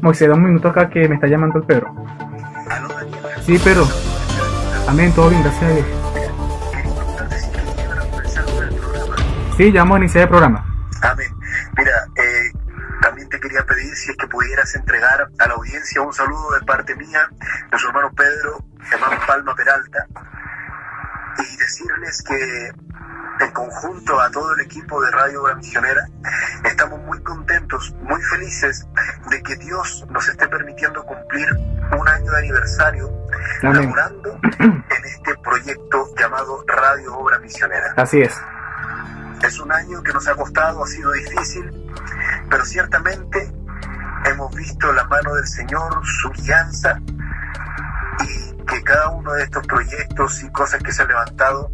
Moisés, da un minuto acá que me está llamando el Pedro. Sí, Pedro. Amén, todo bien, gracias a Dios. Sí, ya vamos a iniciar el programa. Amén. Mira, eh, también te quería pedir si es que pudieras entregar a la audiencia un saludo de parte mía, de su hermano Pedro, hermano Palma Peralta, y decirles que en conjunto a todo el equipo de Radio Obra Misionera estamos muy contentos, muy felices de que Dios nos esté permitiendo cumplir un año de aniversario Amén. laborando en este proyecto llamado Radio Obra Misionera. Así es. Es un año que nos ha costado, ha sido difícil, pero ciertamente hemos visto la mano del Señor, su guianza que cada uno de estos proyectos y cosas que se han levantado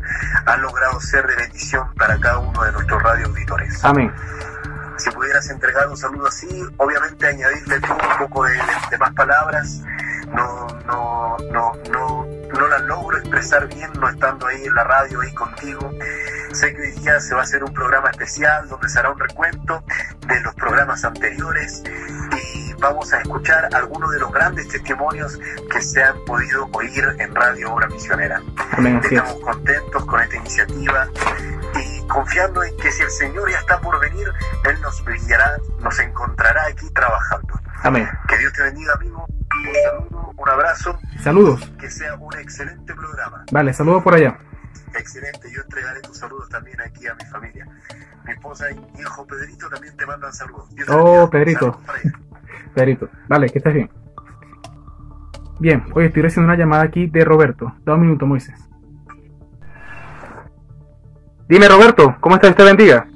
han logrado ser de bendición para cada uno de nuestros radio auditores. Amén. Si pudieras entregar un saludo así, obviamente añadirle tú un poco de, de más palabras, no, no, no, no, no las logro expresar bien no estando ahí en la radio, ahí contigo. Sé que hoy día se va a hacer un programa especial donde se hará un recuento de los programas anteriores y vamos a escuchar algunos de los grandes testimonios que se han podido oír en Radio Obra Misionera. Es. Estamos contentos con esta iniciativa y confiando en que si el Señor ya está por venir, Él nos brillará, nos encontrará aquí trabajando. Amén. Que Dios te bendiga, amigo. Un saludo, un abrazo, Saludos. que sea un excelente programa. Vale, saludos por allá. Excelente, yo entregaré tus saludos también aquí a mi familia. Mi esposa y mi hijo Pedrito también te mandan saludos. Oh. Pedrito. Pedrito. Vale, que estés bien. Bien, hoy estoy recibiendo una llamada aquí de Roberto. Da un minuto, Moisés. Dime, Roberto, ¿cómo estás? Te bendiga.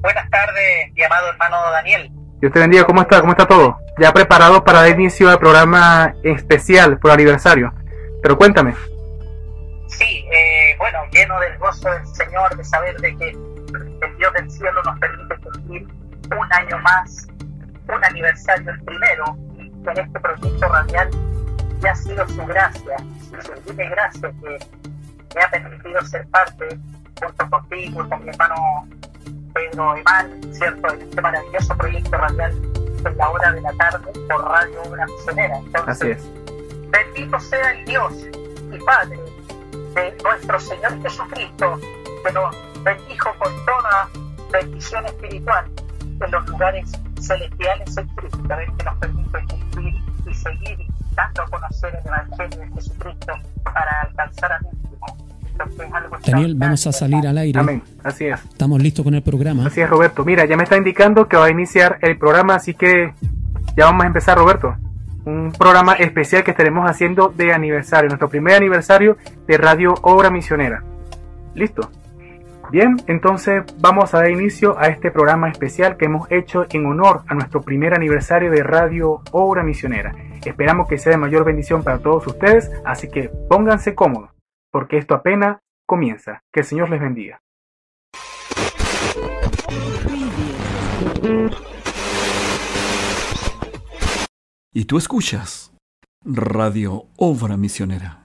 Buenas tardes, mi amado hermano Daniel. Dios te bendiga, ¿cómo está? ¿Cómo está todo? Ya preparado para dar inicio al programa especial por aniversario. Pero cuéntame. Sí, eh, bueno, lleno del gozo del Señor, de saber de que el Dios del cielo nos permite cumplir un año más, un aniversario el primero, y en este proyecto radial ya ha sido su gracia, su gracia que me ha permitido ser parte, junto contigo, con mi hermano Pedro Emán, ¿cierto?, en este maravilloso proyecto radial en la hora de la tarde por Radio Obra Misionera. Entonces, Así es. Bendito sea el Dios y Padre de nuestro Señor Jesucristo, que nos bendijo con toda bendición espiritual en los lugares celestiales en Cristo, a ver que nos permite cumplir y seguir dando a conocer el Evangelio de Jesucristo para alcanzar al último. Daniel, vamos a salir al aire. Amén. Así es. Estamos listos con el programa. Así es, Roberto. Mira, ya me está indicando que va a iniciar el programa, así que ya vamos a empezar, Roberto. Un programa especial que estaremos haciendo de aniversario, nuestro primer aniversario de Radio Obra Misionera. ¿Listo? Bien, entonces vamos a dar inicio a este programa especial que hemos hecho en honor a nuestro primer aniversario de Radio Obra Misionera. Esperamos que sea de mayor bendición para todos ustedes, así que pónganse cómodos, porque esto apenas comienza. Que el Señor les bendiga. Y tú escuchas Radio Obra Misionera.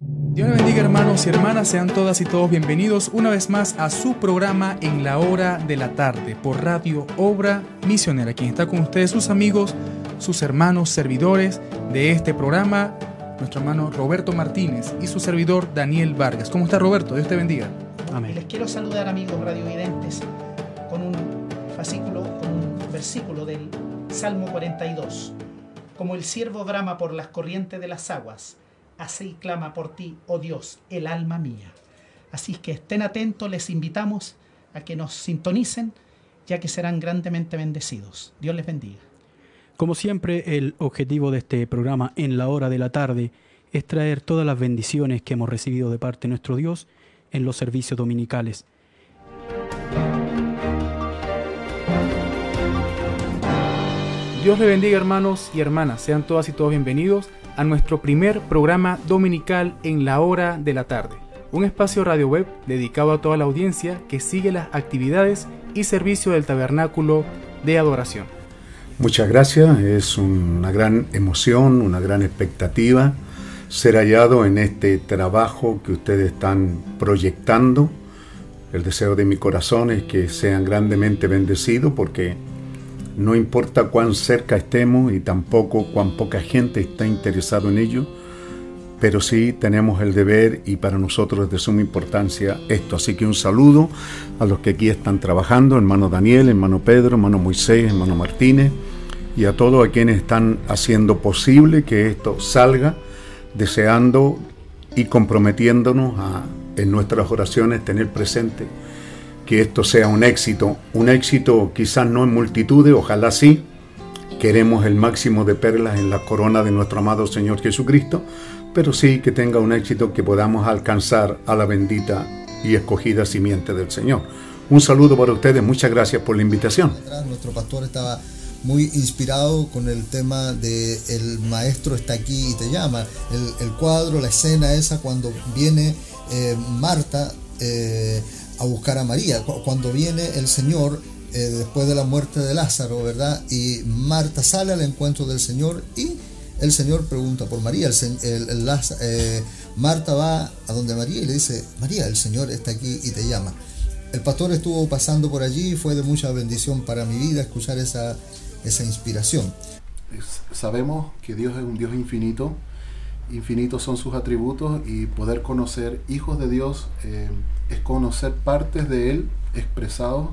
Dios les bendiga hermanos y hermanas, sean todas y todos bienvenidos una vez más a su programa en la hora de la tarde por Radio Obra Misionera. Quien está con ustedes, sus amigos, sus hermanos, servidores de este programa, nuestro hermano Roberto Martínez y su servidor Daniel Vargas. ¿Cómo está Roberto? Dios te bendiga. Amén. les quiero saludar amigos radiovidentes con un fascículo, con un versículo del Salmo 42. Como el siervo brama por las corrientes de las aguas, así clama por ti, oh Dios, el alma mía. Así que estén atentos, les invitamos a que nos sintonicen, ya que serán grandemente bendecidos. Dios les bendiga. Como siempre, el objetivo de este programa en la hora de la tarde es traer todas las bendiciones que hemos recibido de parte de nuestro Dios en los servicios dominicales. Dios le bendiga hermanos y hermanas, sean todas y todos bienvenidos a nuestro primer programa dominical en la hora de la tarde, un espacio radio web dedicado a toda la audiencia que sigue las actividades y servicio del tabernáculo de adoración. Muchas gracias, es una gran emoción, una gran expectativa ser hallado en este trabajo que ustedes están proyectando. El deseo de mi corazón es que sean grandemente bendecidos porque No importa cuán cerca estemos y tampoco cuán poca gente está interesado en ello, pero sí tenemos el deber y para nosotros es de suma importancia esto. Así que un saludo a los que aquí están trabajando, hermano Daniel, hermano Pedro, hermano Moisés, hermano Martínez y a todos a quienes están haciendo posible que esto salga, deseando y comprometiéndonos a, en nuestras oraciones tener presente que esto sea un éxito, un éxito quizás no en multitudes, ojalá sí, queremos el máximo de perlas en la corona de nuestro amado Señor Jesucristo, pero sí que tenga un éxito que podamos alcanzar a la bendita y escogida simiente del Señor. Un saludo para ustedes, muchas gracias por la invitación. Nuestro pastor estaba muy inspirado con el tema de el maestro está aquí y te llama, el, cuadro, la escena esa cuando viene eh, Marta. Eh, a buscar a María. Cuando viene el Señor eh, después de la muerte de Lázaro, ¿verdad? Y Marta sale al encuentro del Señor y el Señor pregunta por María. El, eh, Marta va a donde María y le dice, María, el Señor está aquí y te llama. El pastor estuvo pasando por allí y fue de mucha bendición para mi vida escuchar esa, esa inspiración. Sabemos que Dios es un Dios infinito, infinitos son sus atributos y poder conocer hijos de Dios eh, es conocer partes de Él expresados.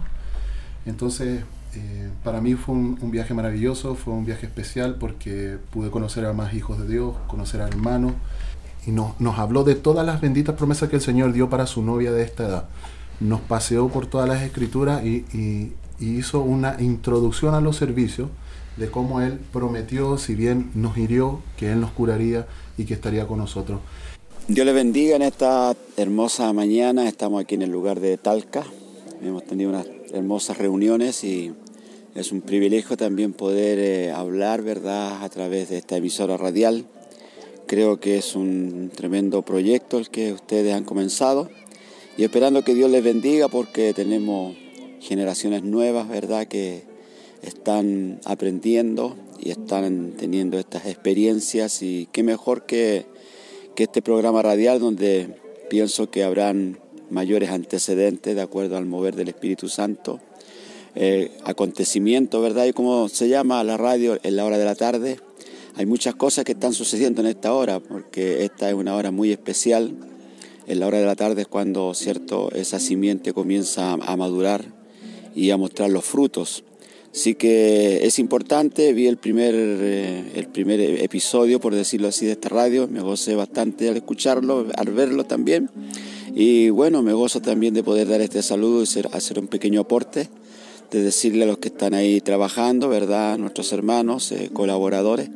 Entonces, eh, para mí fue un, viaje maravilloso, fue un viaje especial porque pude conocer a más hijos de Dios, conocer a hermanos y nos, nos habló de todas las benditas promesas que el Señor dio para su novia de esta edad. Nos paseó por todas las escrituras y, y hizo una introducción a los servicios de cómo Él prometió, si bien nos hirió, que Él nos curaría y que estaría con nosotros. Dios le bendiga en esta hermosa mañana. Estamos aquí en el lugar de Talca. Hemos tenido unas hermosas reuniones y es un privilegio también poder eh, hablar, ¿verdad?, a través de esta emisora radial. Creo que es un tremendo proyecto el que ustedes han comenzado y esperando que Dios les bendiga porque tenemos generaciones nuevas, ¿verdad?, que están aprendiendo y están teniendo estas experiencias y qué mejor que que este programa radial donde pienso que habrán mayores antecedentes de acuerdo al mover del Espíritu Santo, eh, acontecimientos, ¿verdad? Y como se llama la radio en la hora de la tarde, hay muchas cosas que están sucediendo en esta hora, porque esta es una hora muy especial. En la hora de la tarde es cuando, cierto, esa simiente comienza a madurar y a mostrar los frutos. Así que es importante, vi el primer, eh, el primer episodio, por decirlo así, de esta radio, me gocé bastante al escucharlo, al verlo también. Y bueno, me gozo también de poder dar este saludo y hacer un pequeño aporte, de decirle a los que están ahí trabajando, ¿verdad? Nuestros hermanos, eh, colaboradores,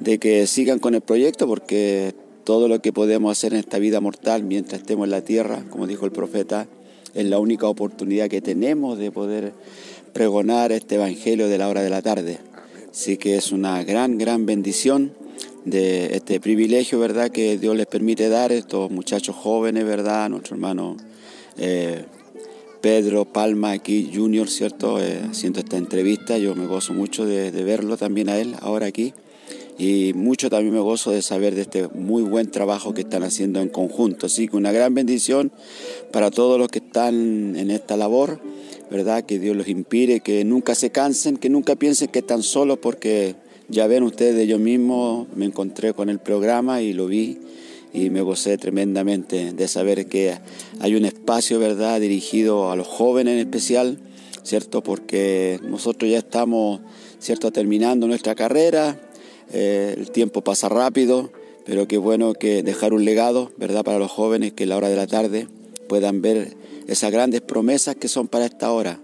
de que sigan con el proyecto porque todo lo que podemos hacer en esta vida mortal mientras estemos en la tierra, como dijo el profeta, es la única oportunidad que tenemos de poder pregonar este Evangelio de la hora de la tarde. Así que es una gran, gran bendición de este privilegio, ¿verdad?, que Dios les permite dar a estos muchachos jóvenes, ¿verdad?, nuestro hermano eh, Pedro Palma aquí, Junior, ¿cierto?, eh, haciendo esta entrevista. Yo me gozo mucho de, de verlo también a él ahora aquí y mucho también me gozo de saber de este muy buen trabajo que están haciendo en conjunto. Así que una gran bendición para todos los que están en esta labor ¿verdad? Que Dios los inspire, que nunca se cansen, que nunca piensen que están solos porque ya ven ustedes, yo mismo me encontré con el programa y lo vi y me gocé tremendamente de saber que hay un espacio, ¿verdad?, dirigido a los jóvenes en especial, ¿cierto? Porque nosotros ya estamos, ¿cierto?, terminando nuestra carrera, eh, el tiempo pasa rápido, pero qué bueno que dejar un legado, ¿verdad?, para los jóvenes que a la hora de la tarde puedan ver esas grandes promesas que son para esta hora.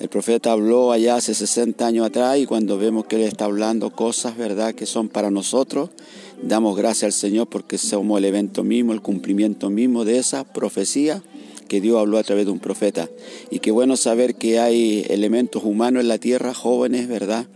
El profeta habló allá hace 60 años atrás y cuando vemos que Él está hablando cosas, ¿verdad?, que son para nosotros, damos gracias al Señor porque somos el evento mismo, el cumplimiento mismo de esa profecía que Dios habló a través de un profeta. Y qué bueno saber que hay elementos humanos en la tierra, jóvenes, ¿verdad?,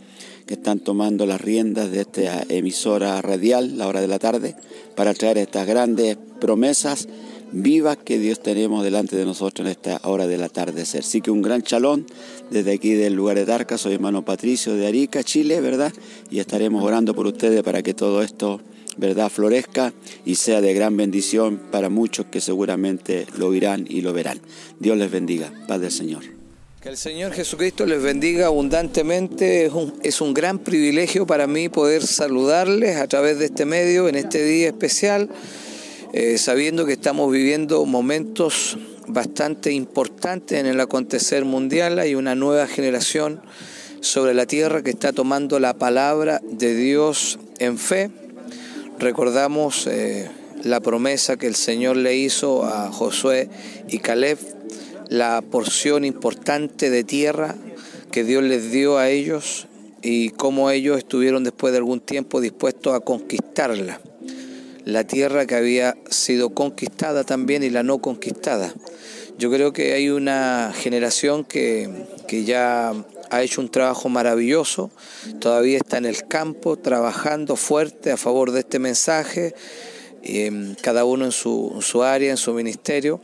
que están tomando las riendas de esta emisora radial, la hora de la tarde, para traer estas grandes promesas vivas que Dios tenemos delante de nosotros en esta hora del atardecer. Así que un gran chalón desde aquí del lugar de Darca, soy hermano Patricio de Arica, Chile, ¿verdad? Y estaremos orando por ustedes para que todo esto, ¿verdad?, florezca y sea de gran bendición para muchos que seguramente lo oirán y lo verán. Dios les bendiga. Paz del Señor. Que el Señor Jesucristo les bendiga abundantemente. Es un, es un, gran privilegio para mí poder saludarles a través de este medio en este día especial, eh, sabiendo que estamos viviendo momentos bastante importantes en el acontecer mundial. Hay una nueva generación sobre la tierra que está tomando la palabra de Dios en fe. Recordamos eh, la promesa que el Señor le hizo a Josué y Caleb la porción importante de tierra que Dios les dio a ellos y cómo ellos estuvieron después de algún tiempo dispuestos a conquistarla. La tierra que había sido conquistada también y la no conquistada. Yo creo que hay una generación que, que ya ha hecho un trabajo maravilloso, todavía está en el campo trabajando fuerte a favor de este mensaje, eh, cada uno en su, su área, en su ministerio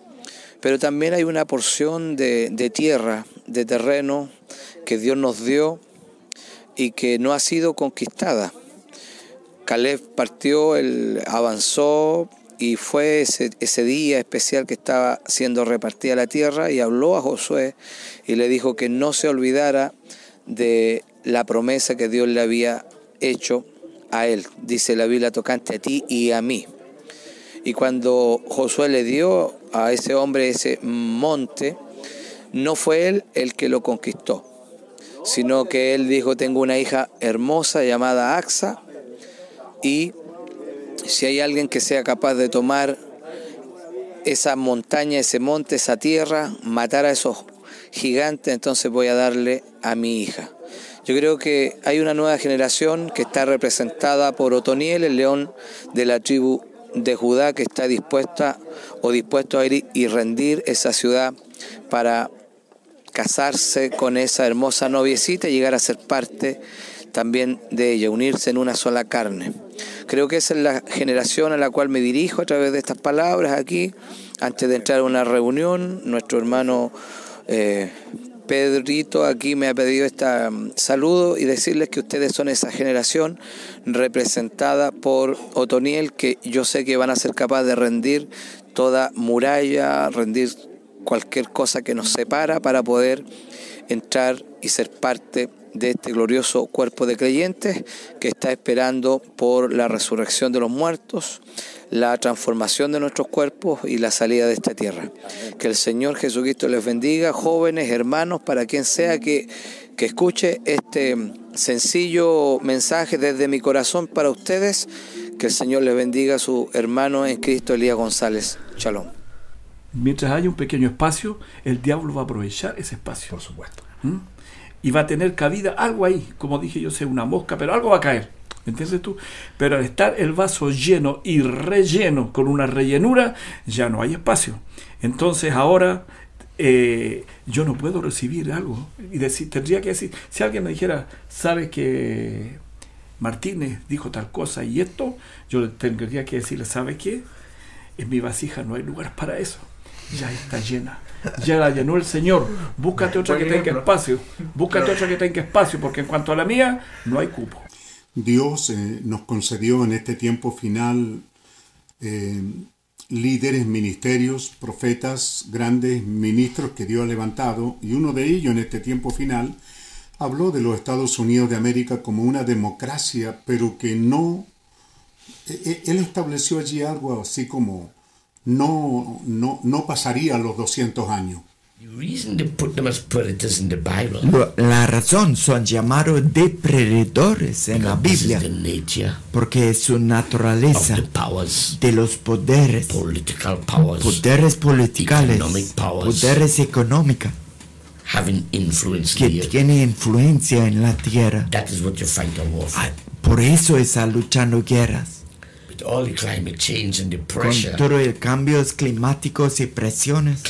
pero también hay una porción de, tierra, de terreno que Dios nos dio y que no ha sido conquistada. Caleb partió, él avanzó y fue ese, día especial que estaba siendo repartida la tierra y habló a Josué y le dijo que no se olvidara de la promesa que Dios le había hecho a él, dice la Biblia tocante a ti y a mí. Y cuando Josué le dio a ese hombre ese monte, no fue él el que lo conquistó, sino que él dijo, tengo una hija hermosa llamada Axa, y si hay alguien que sea capaz de tomar esa montaña, ese monte, esa tierra, matar a esos gigantes, entonces voy a darle a mi hija. Yo creo que hay una nueva generación que está representada por Otoniel, el león de la tribu de Judá que está dispuesta o dispuesto a ir y rendir esa ciudad para casarse con esa hermosa noviecita y llegar a ser parte también de ella, unirse en una sola carne. Creo que esa es la generación a la cual me dirijo a través de estas palabras aquí, antes de entrar a una reunión. Nuestro hermano eh, Pedrito aquí me ha pedido este saludo y decirles que ustedes son esa generación representada por Otoniel, que yo sé que van a ser capaces de rendir toda muralla, rendir cualquier cosa que nos separa para poder entrar y ser parte de este glorioso cuerpo de creyentes que está esperando por la resurrección de los muertos, la transformación de nuestros cuerpos y la salida de esta tierra. Que el Señor Jesucristo les bendiga, jóvenes, hermanos, para quien sea que, que escuche este sencillo mensaje desde mi corazón para ustedes. Que el Señor les bendiga a su hermano en Cristo, Elías González. Shalom. Mientras haya un pequeño espacio, el diablo va a aprovechar ese espacio. Por supuesto. ¿Mm? Y va a tener cabida algo ahí, como dije yo sé, una mosca, pero algo va a caer. ¿Entiendes tú? Pero al estar el vaso lleno y relleno con una rellenura, ya no hay espacio. Entonces ahora eh, yo no puedo recibir algo. Y decir, tendría que decir, si alguien me dijera, ¿sabe que Martínez dijo tal cosa y esto? Yo tendría que decirle, ¿sabe qué? En mi vasija no hay lugar para eso. Ya está llena. Ya la llenó el Señor. Búscate otra que tenga espacio. Búscate otra que tenga espacio, porque en cuanto a la mía, no hay cupo. Dios eh, nos concedió en este tiempo final eh, líderes, ministerios, profetas, grandes ministros que Dios ha levantado, y uno de ellos en este tiempo final habló de los Estados Unidos de América como una democracia, pero que no, e, e, él estableció allí algo así como no, no, no pasaría los 200 años. La razón son llamados depredadores en la Biblia porque es su naturaleza de los poderes, poderes políticos, poderes económicos que tiene influencia en la tierra. Ah, por eso está luchando guerras. Con todo el cambios climáticos y presiones.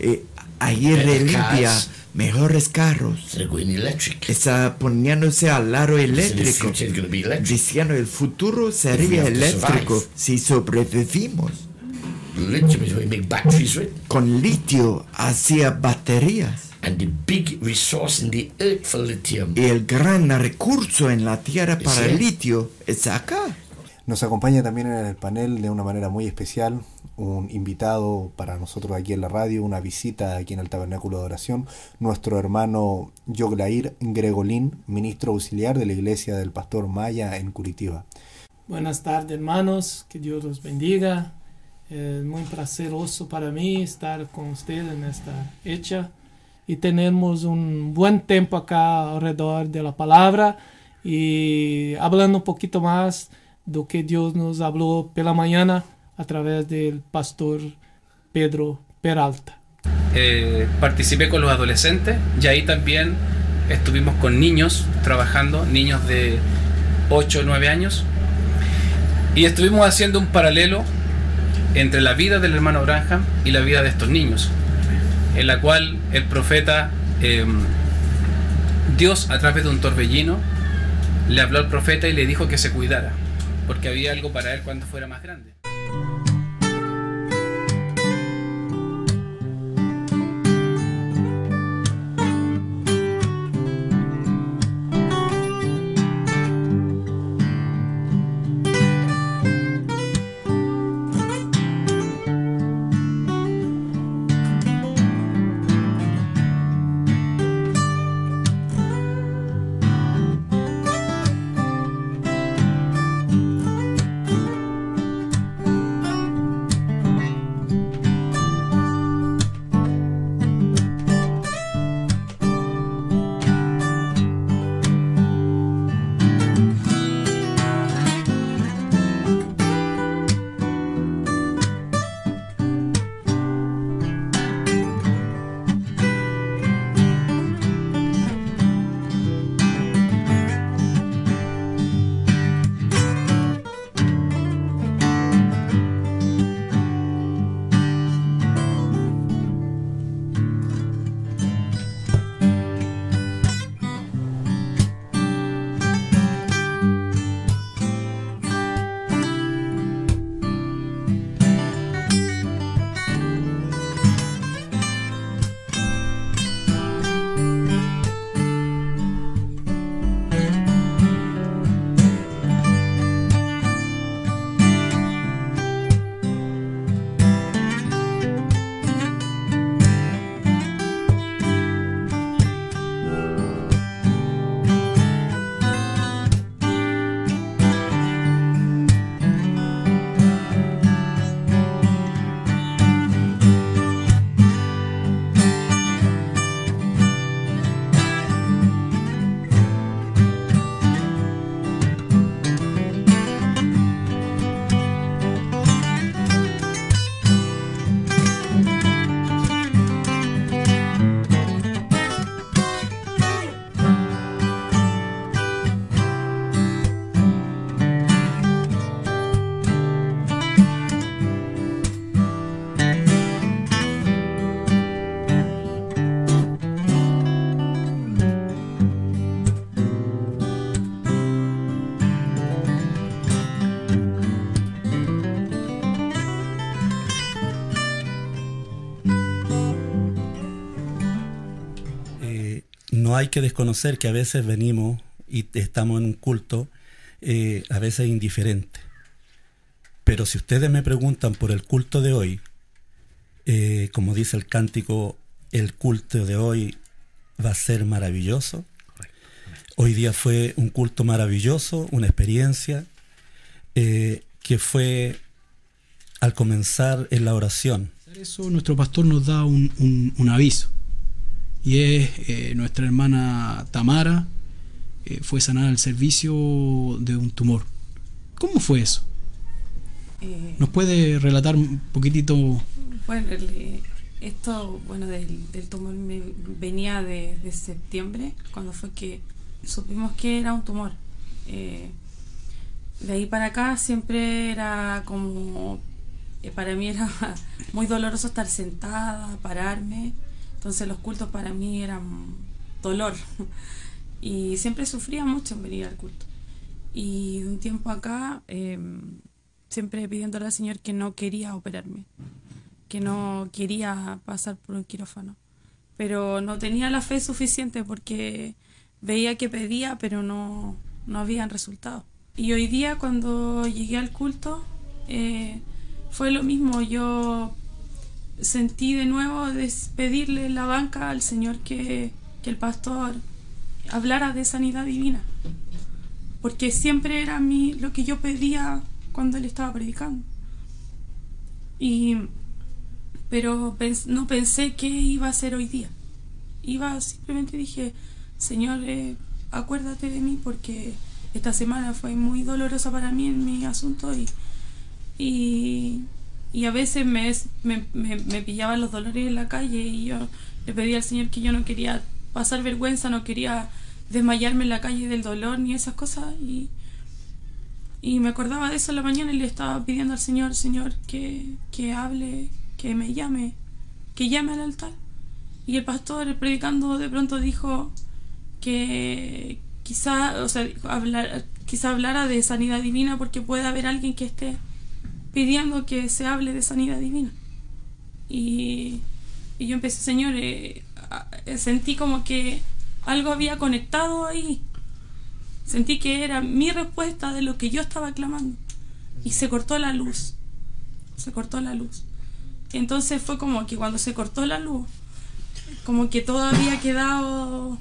Eh, aire limpia, mejores carros. Está poniéndose al lado eléctrico. Diciendo el futuro sería eléctrico si sobrevivimos. Con litio hacía baterías. Y el gran recurso en la tierra para el litio es acá. Nos acompaña también en el panel de una manera muy especial un invitado para nosotros aquí en la radio, una visita aquí en el Tabernáculo de Oración, nuestro hermano Yoglair Gregolín, ministro auxiliar de la iglesia del Pastor Maya en Curitiba. Buenas tardes hermanos, que Dios los bendiga. Es muy placeroso para mí estar con ustedes en esta hecha y tenemos un buen tiempo acá alrededor de la palabra y hablando un poquito más de lo que Dios nos habló pela mañana a través del pastor Pedro Peralta. Eh, participé con los adolescentes y ahí también estuvimos con niños trabajando, niños de 8 o 9 años, y estuvimos haciendo un paralelo entre la vida del hermano Branham y la vida de estos niños, en la cual el profeta, em, Dios a través de un torbellino, le habló al profeta y le dijo que se cuidara, porque había algo para él cuando fuera más grande. Hay que desconocer que a veces venimos y estamos en un culto, eh, a veces indiferente. Pero si ustedes me preguntan por el culto de hoy, eh, como dice el cántico, el culto de hoy va a ser maravilloso. Hoy día fue un culto maravilloso, una experiencia eh, que fue al comenzar en la oración. Eso nuestro pastor nos da un aviso y es eh, nuestra hermana Tamara, eh, fue sanada al servicio de un tumor. ¿Cómo fue eso? Eh, ¿Nos puede relatar un poquitito? Bueno, esto bueno del, tumor me venía de, septiembre, cuando fue que supimos que era un tumor. de ahí para acá siempre era como, para mí era muy doloroso estar sentada, pararme entonces los cultos para mí eran dolor y siempre sufría mucho en venir al culto. Y de un tiempo acá, em, siempre pidiéndole al Señor que no quería operarme, que no quería pasar por un quirófano. Pero no tenía la fe suficiente porque veía que pedía, pero no, no habían resultados. Y hoy día cuando llegué al culto, eh, fue lo mismo. Yo sentí de nuevo despedirle la banca al Señor que, que el pastor hablara de sanidad divina. Porque siempre era mi, lo que yo pedía cuando él estaba predicando. Y, pero no pensé qué iba a ser hoy día. Iba, simplemente dije, Señor, eh, acuérdate de mí porque esta semana fue muy dolorosa para mí en mi asunto y, y, y a veces me, me, me, pillaban los dolores en la calle y yo le pedí al Señor que yo no quería pasar vergüenza, no quería desmayarme en la calle del dolor ni esas cosas y, y me acordaba de eso en la mañana y le estaba pidiendo al Señor, Señor, que, que hable, que me llame, que llame al altar. Y el pastor predicando de pronto dijo que quizá, o sea, quizá hablara de sanidad divina porque puede haber alguien que esté pidiendo que se hable de sanidad divina. Y, y yo empecé, Señor, eh, sentí como que algo había conectado ahí Sentí que era mi respuesta de lo que yo estaba clamando. Y se cortó la luz. Se cortó la luz. Entonces fue como que cuando se cortó la luz, como que todo había quedado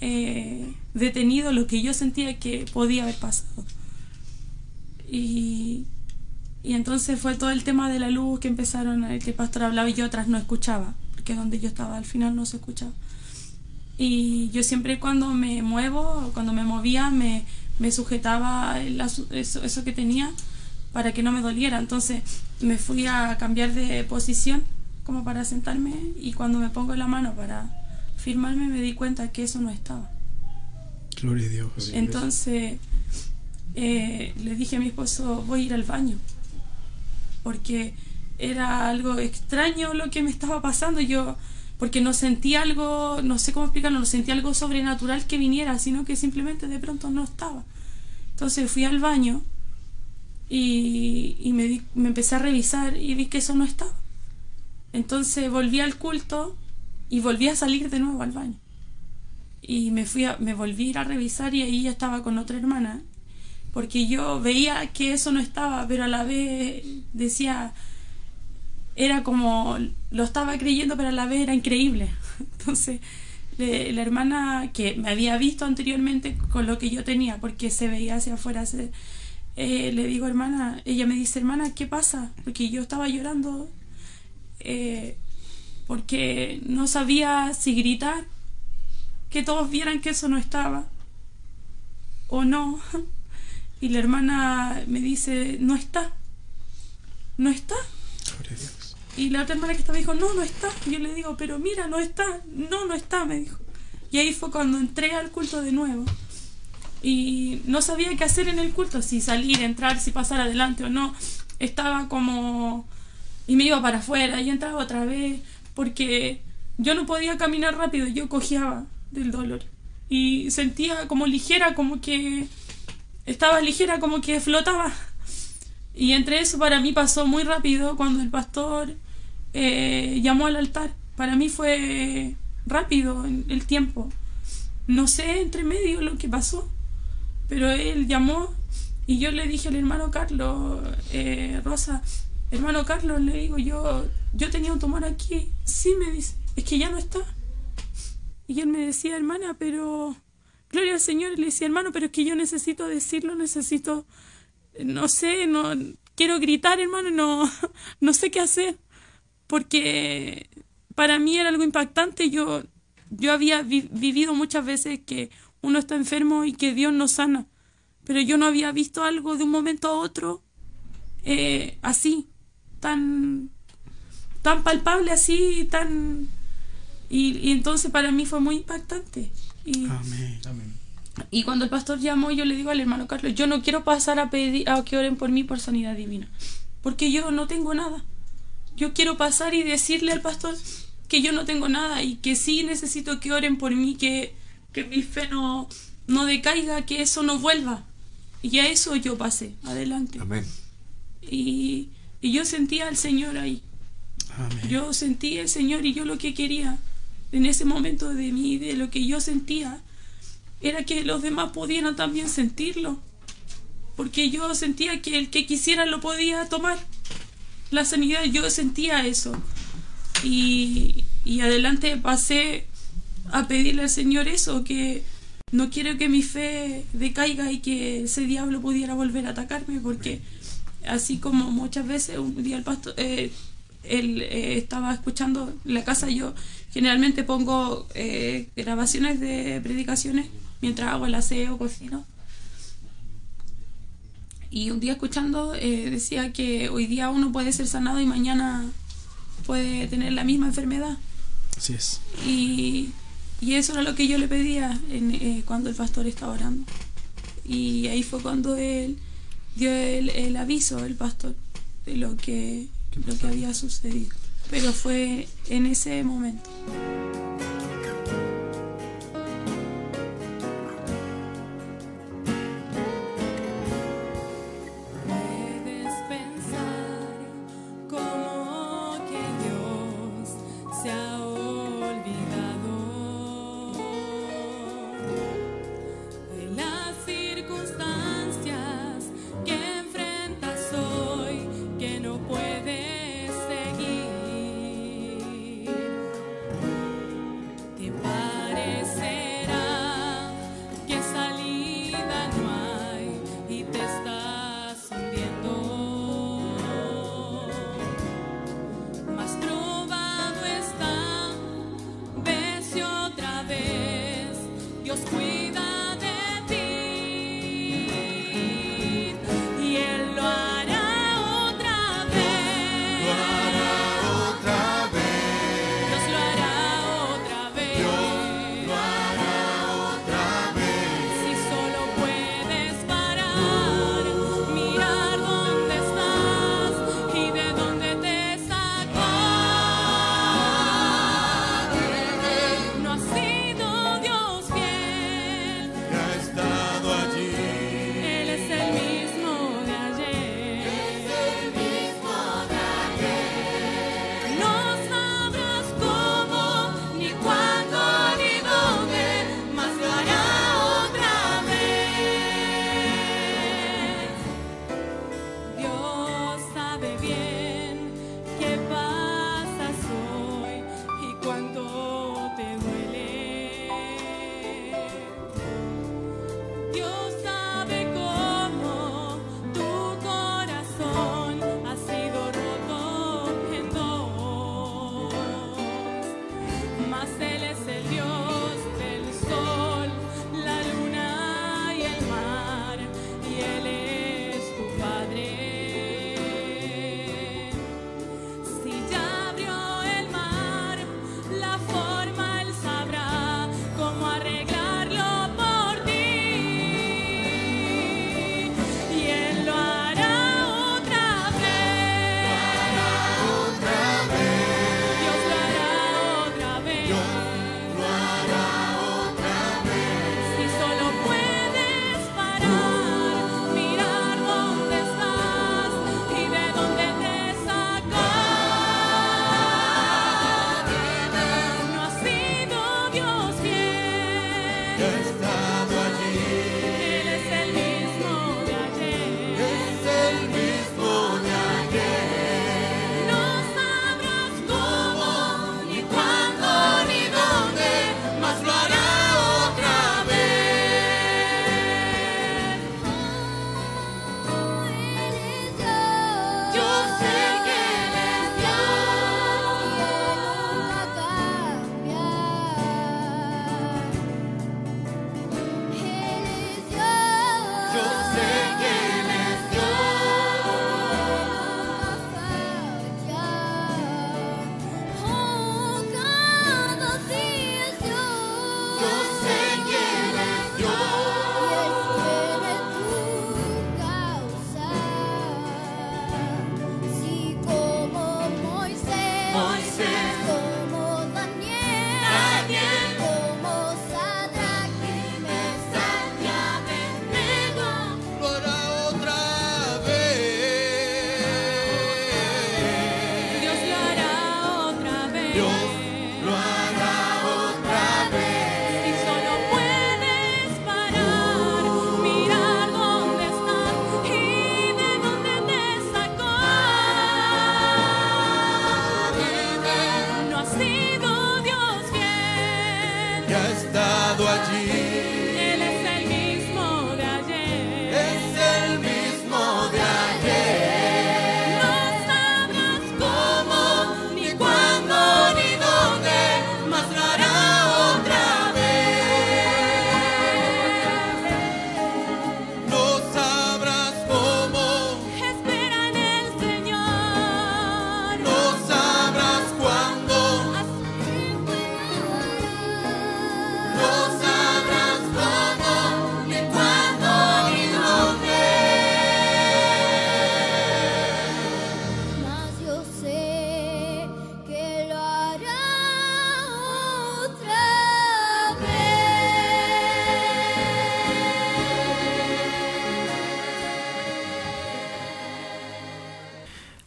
eh, detenido lo que yo sentía que podía haber pasado. Y, y entonces fue todo el tema de la luz que empezaron, a, que el pastor hablaba y yo otras no escuchaba, porque donde yo estaba al final no se escuchaba. Y yo siempre cuando me muevo, cuando me movía, me, me sujetaba eso, eso que tenía para que no me doliera. Entonces me fui a cambiar de posición como para sentarme y cuando me pongo la mano para firmarme me di cuenta que eso no estaba. Gloria a Dios. Entonces eh, le dije a mi esposo, voy a ir al baño, porque era algo extraño lo que me estaba pasando. Yo porque no sentí algo, no sé cómo explicarlo, no sentí algo sobrenatural que viniera, sino que simplemente de pronto no estaba. Entonces fui al baño y, me, me empecé a revisar y vi que eso no estaba. Entonces volví al culto y volví a salir de nuevo al baño. Y me fui a, me volví a a revisar y ahí ya estaba con otra hermana. Porque yo veía que eso no estaba, pero a la vez decía, era como, lo estaba creyendo, pero a la vez era increíble. Entonces, la hermana que me había visto anteriormente con lo que yo tenía, porque se veía hacia afuera, eh, le digo, hermana, ella me dice, hermana, ¿qué pasa? Porque yo estaba llorando eh, porque no sabía si gritar, que todos vieran que eso no estaba, o no. Y la hermana me dice, no está, no está. Y la otra hermana que estaba dijo, no, no está. Y yo le digo, pero mira, no está. No, no está, me dijo. Y ahí fue cuando entré al culto de nuevo. Y no sabía qué hacer en el culto, si salir, entrar, si pasar adelante o no. Estaba como... Y me iba para afuera y entraba otra vez porque yo no podía caminar rápido, yo cojeaba del dolor. Y sentía como ligera, como que... Estaba ligera, como que flotaba. Y entre eso para mí pasó muy rápido cuando el pastor eh, llamó al altar. Para mí fue rápido el tiempo. No sé entre medio lo que pasó, pero él llamó y yo le dije al hermano Carlos, eh, Rosa, hermano Carlos, le digo, yo, yo tenía un tumor aquí. Sí, me dice, es que ya no está. Y él me decía, hermana, pero... Gloria al Señor, le decía, hermano, pero es que yo necesito decirlo, necesito, no sé, no quiero gritar, hermano, no, no sé qué hacer porque para mí era algo impactante. Yo, yo había vivido muchas veces que uno está enfermo y que Dios nos sana, pero yo no había visto algo de un momento a otro eh, así, tan, tan palpable así, tan... Y, entonces para mí fue muy impactante. Y, Y cuando el pastor llamó, yo le digo al hermano Carlos, yo no quiero pasar a pedir a que oren por mí por sanidad divina, porque yo no tengo nada yo quiero pasar y decirle al pastor que yo no tengo nada y que sí necesito que oren por mí, que, que mi fe no, no decaiga, que eso no vuelva. Y a eso yo pasé, adelante. Amén. Y, y yo sentía al Señor ahí. Amén. Yo sentía al Señor y yo lo que quería en ese momento de mí, de lo que yo sentía, era que los demás pudieran también sentirlo. porque yo sentía que el que quisiera lo podía tomar. La sanidad, yo sentía eso. Y, y adelante pasé a pedirle al Señor eso, que no quiero que mi fe decaiga y que ese diablo pudiera volver a atacarme, porque así como muchas veces un día el pastor, eh, él eh, estaba escuchando la casa, yo generalmente pongo eh, grabaciones de predicaciones mientras hago el aseo, cocino. Y un día escuchando decía que hoy día uno puede ser sanado y mañana puede tener la misma enfermedad. Así es. Y y eso era lo que yo le pedía en, eh, cuando el pastor estaba orando. Y ahí fue cuando él dio el, el aviso, el pastor, de lo que, lo que había sucedido. Pero fue en ese momento.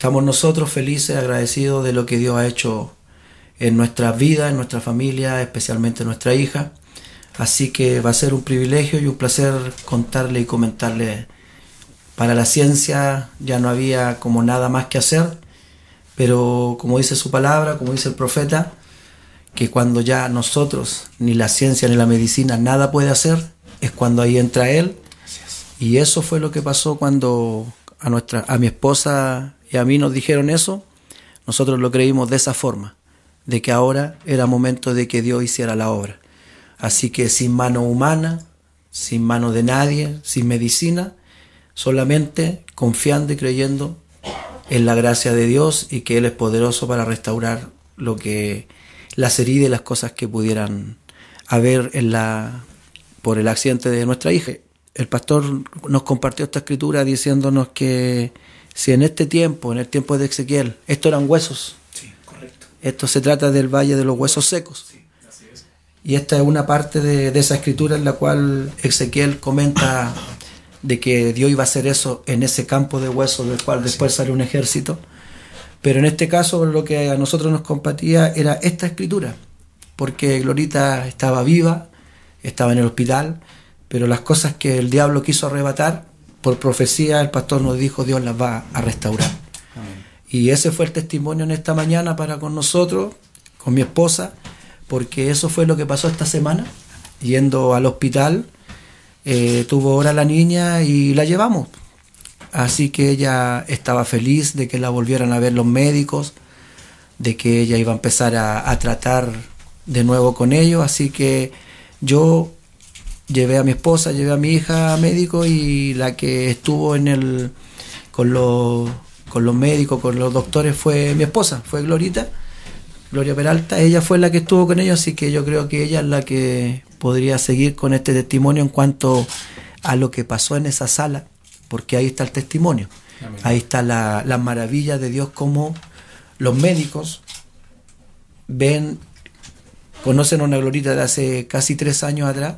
Estamos nosotros felices, agradecidos de lo que Dios ha hecho en nuestra vida, en nuestra familia, especialmente nuestra hija. Así que va a ser un privilegio y un placer contarle y comentarle. Para la ciencia ya no había como nada más que hacer, pero como dice su palabra, como dice el profeta, que cuando ya nosotros, ni la ciencia ni la medicina, nada puede hacer, es cuando ahí entra Él. Y eso fue lo que pasó cuando a, nuestra, a mi esposa y a mí nos dijeron eso. Nosotros lo creímos de esa forma, de que ahora era momento de que Dios hiciera la obra. Así que sin mano humana, sin mano de nadie, sin medicina, solamente confiando y creyendo en la gracia de Dios y que Él es poderoso para restaurar lo que las heridas y las cosas que pudieran haber en la, por el accidente de nuestra hija. El pastor nos compartió esta escritura diciéndonos que si en este tiempo, en el tiempo de Ezequiel, esto eran huesos, esto se trata del valle de los huesos secos. Y esta es una parte de, de, esa escritura en la cual Ezequiel comenta de que Dios iba a hacer eso en ese campo de huesos del cual después sale un ejército. Pero en este caso lo que a nosotros nos compatía era esta escritura, porque Glorita estaba viva, estaba en el hospital, pero las cosas que el diablo quiso arrebatar, por profecía el pastor nos dijo Dios las va a restaurar. Y ese fue el testimonio en esta mañana para con nosotros, con mi esposa, porque eso fue lo que pasó esta semana, yendo al hospital, eh, tuvo hora la niña y la llevamos. Así que ella estaba feliz de que la volvieran a ver los médicos, de que ella iba a empezar a, tratar de nuevo con ellos. Así que yo llevé a mi esposa, llevé a mi hija a médico y la que estuvo en el con los, con los médicos, con los doctores fue mi esposa, fue Glorita, Gloria Peralta. Ella fue la que estuvo con ellos, así que yo creo que ella es la que podría seguir con este testimonio en cuanto a lo que pasó en esa sala porque ahí está el testimonio. Ahí está la, la maravilla de Dios como los médicos ven, conocen a una glorita de hace casi tres años atrás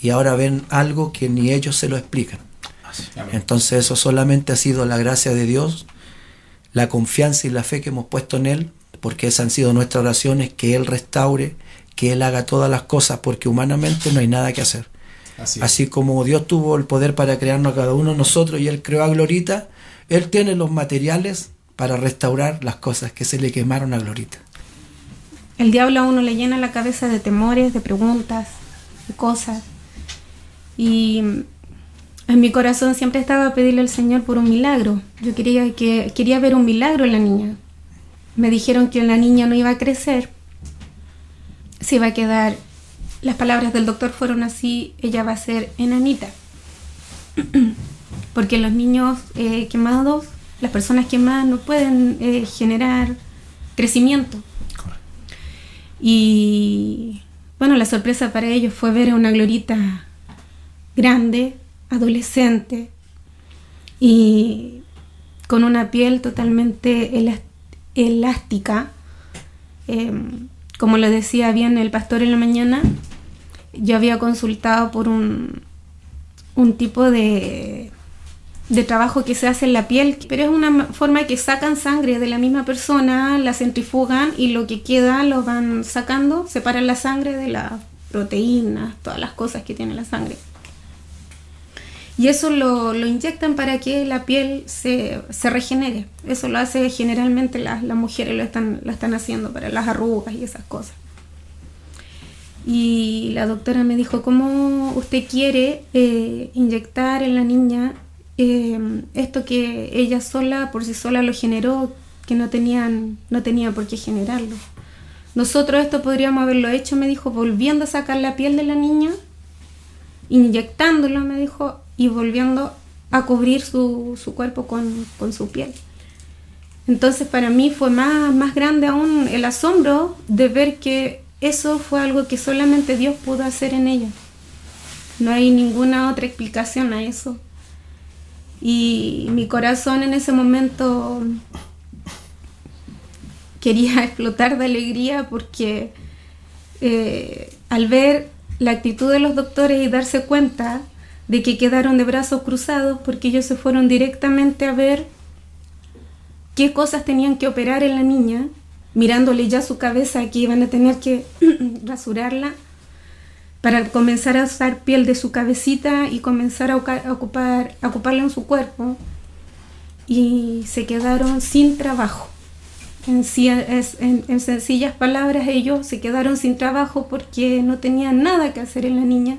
y ahora ven algo que ni ellos se lo explican. Entonces eso solamente ha sido la gracia de Dios, la confianza y la fe que hemos puesto en Él, porque esas han sido nuestras oraciones, que Él restaure, que Él haga todas las cosas, porque humanamente no hay nada que hacer. Así, como Dios tuvo el poder para crearnos a cada uno de nosotros y Él creó a Glorita, Él tiene los materiales para restaurar las cosas que se le quemaron a Glorita. El diablo a uno le llena la cabeza de temores, de preguntas, de cosas. Y en mi corazón siempre estaba a pedirle al Señor por un milagro. Yo quería, que, quería ver un milagro en la niña. Me dijeron que la niña no iba a crecer, se iba a quedar las palabras del doctor fueron así, ella va a ser enanita. Porque los niños eh, quemados, las personas quemadas no pueden eh, generar crecimiento. Y bueno, la sorpresa para ellos fue ver a una glorita grande, adolescente, y con una piel totalmente elástica. Em, como lo decía bien el pastor en la mañana, yo había consultado por un, tipo de, de trabajo que se hace en la piel, pero es una forma que sacan sangre de la misma persona, la centrifugan y lo que queda lo van sacando, separan la sangre de las proteínas, todas las cosas que tiene la sangre. Y eso lo, lo inyectan para que la piel se, se, regenere. Eso lo hace generalmente las, las mujeres, lo están, lo están haciendo para las arrugas y esas cosas. Y la doctora me dijo, ¿cómo usted quiere eh, inyectar en la niña eh, esto que ella sola, por sí sola, lo generó, que no tenían, no tenía por qué generarlo? Nosotros esto podríamos haberlo hecho, me dijo, volviendo a sacar la piel de la niña, inyectándolo, me dijo, y volviendo a cubrir su, su cuerpo con, con, su piel. Entonces para mí fue más, más grande aún el asombro de ver que eso fue algo que solamente Dios pudo hacer en ella. No hay ninguna otra explicación a eso. Y mi corazón en ese momento quería explotar de alegría porque eh, al ver la actitud de los doctores y darse cuenta de que quedaron de brazos cruzados porque ellos se fueron directamente a ver qué cosas tenían que operar en la niña, mirándole ya su cabeza que iban a tener que rasurarla para comenzar a usar piel de su cabecita y comenzar a ocupar, a ocuparla en su cuerpo. Y se quedaron sin trabajo. En, en, en, sencillas palabras, ellos se quedaron sin trabajo porque no tenían nada que hacer en la niña.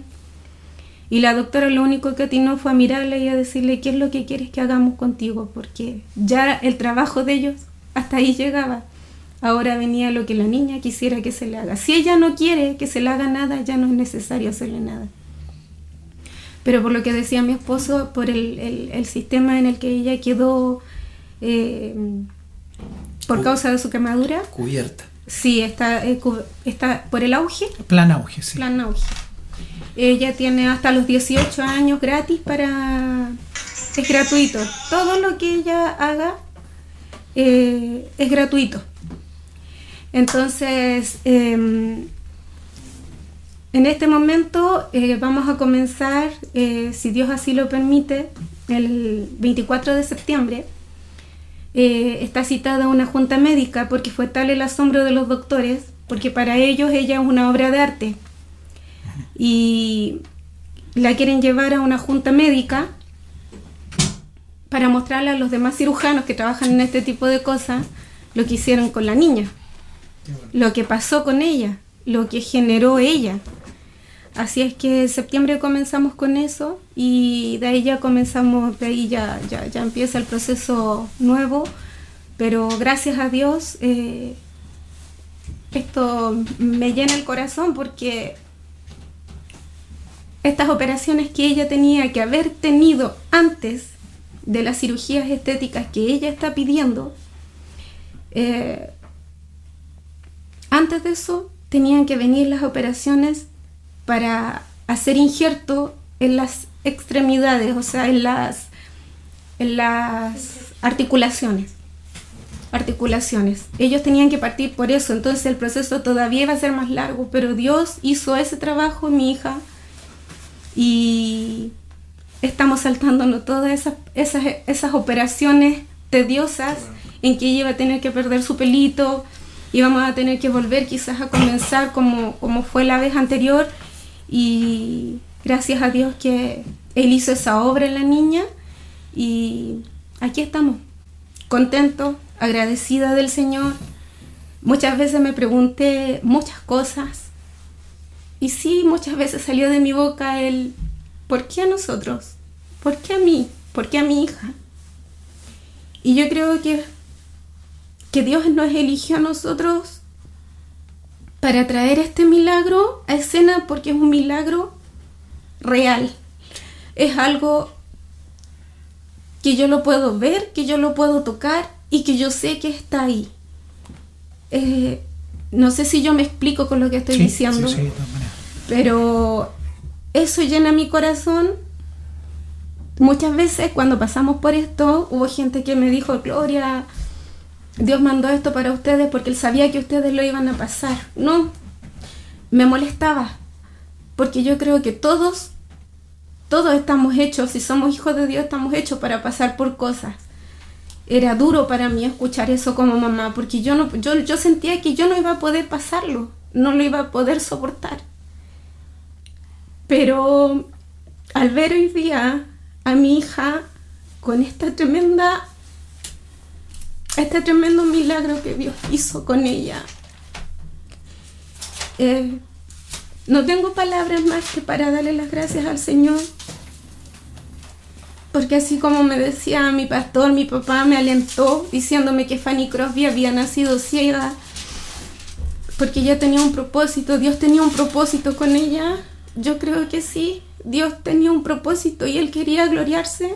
Y la doctora lo único que atinó fue a mirarle y a decirle qué es lo que quieres que hagamos contigo, porque ya el trabajo de ellos hasta ahí llegaba. Ahora venía lo que la niña quisiera que se le haga. Si ella no quiere que se le haga nada, ya no es necesario hacerle nada. Pero por lo que decía mi esposo, por el, el, sistema en el que ella quedó eh, por causa de su quemadura. Cubierta. Sí, está, eh, está por el auge. Plan auge, sí. Plan auge. Ella tiene hasta los 18 años gratis para... Es gratuito. Todo lo que ella haga eh, es gratuito. Entonces, em, en este momento eh, vamos a comenzar, eh, si Dios así lo permite, el 24 de septiembre. Está citada una junta médica porque fue tal el asombro de los doctores, porque para ellos ella es una obra de arte. Y la quieren llevar a una junta médica para mostrarle a los demás cirujanos que trabajan en este tipo de cosas lo que hicieron con la niña lo que pasó con ella, lo que generó ella. Así es que en septiembre comenzamos con eso y de ahí ya comenzamos, de ahí ya, ya, empieza el proceso nuevo, pero gracias a Dios eh, esto me llena el corazón porque estas operaciones que ella tenía que haber tenido antes de las cirugías estéticas que ella está pidiendo, eh, antes de eso, tenían que venir las operaciones para hacer injerto en las extremidades, o sea, en las, en las articulaciones. Articulaciones. Ellos tenían que partir por eso, entonces el proceso todavía iba a ser más largo, pero Dios hizo ese trabajo, mi hija, y estamos saltándonos todas esas, esas, esas operaciones tediosas en que ella iba a tener que perder su pelito, y vamos a tener que volver quizás a comenzar como, como fue la vez anterior y gracias a Dios que Él hizo esa obra en la niña y aquí estamos, contentos, agradecida del Señor. Muchas veces me pregunté muchas cosas y sí, muchas veces salió de mi boca el ¿por qué a nosotros? ¿Por qué a mí? ¿Por qué a mi hija? Y yo creo que que Dios nos eligió a nosotros para traer este milagro a escena porque es un milagro real. Es algo que yo lo puedo ver, que yo lo puedo tocar y que yo sé que está ahí. Eh, no sé si yo me explico con lo que estoy diciendo, pero eso llena mi corazón. Muchas veces cuando pasamos por esto hubo gente que me dijo, Gloria, Dios mandó esto para ustedes porque Él sabía que ustedes lo iban a pasar. No, me molestaba, porque yo creo que todos, todos estamos hechos, si somos hijos de Dios, estamos hechos para pasar por cosas. Era duro para mí escuchar eso como mamá, porque yo, no, yo, yo sentía que yo no iba a poder pasarlo, no lo iba a poder soportar. Pero al ver hoy día a mi hija con esta tremenda este tremendo milagro que Dios hizo con ella. Eh, no tengo palabras más que para darle las gracias al Señor. Porque así como me decía mi pastor, mi papá me alentó diciéndome que Fanny Crosby había nacido ciega. Porque ella tenía un propósito, Dios tenía un propósito con ella. Yo creo que sí, Dios tenía un propósito y Él quería gloriarse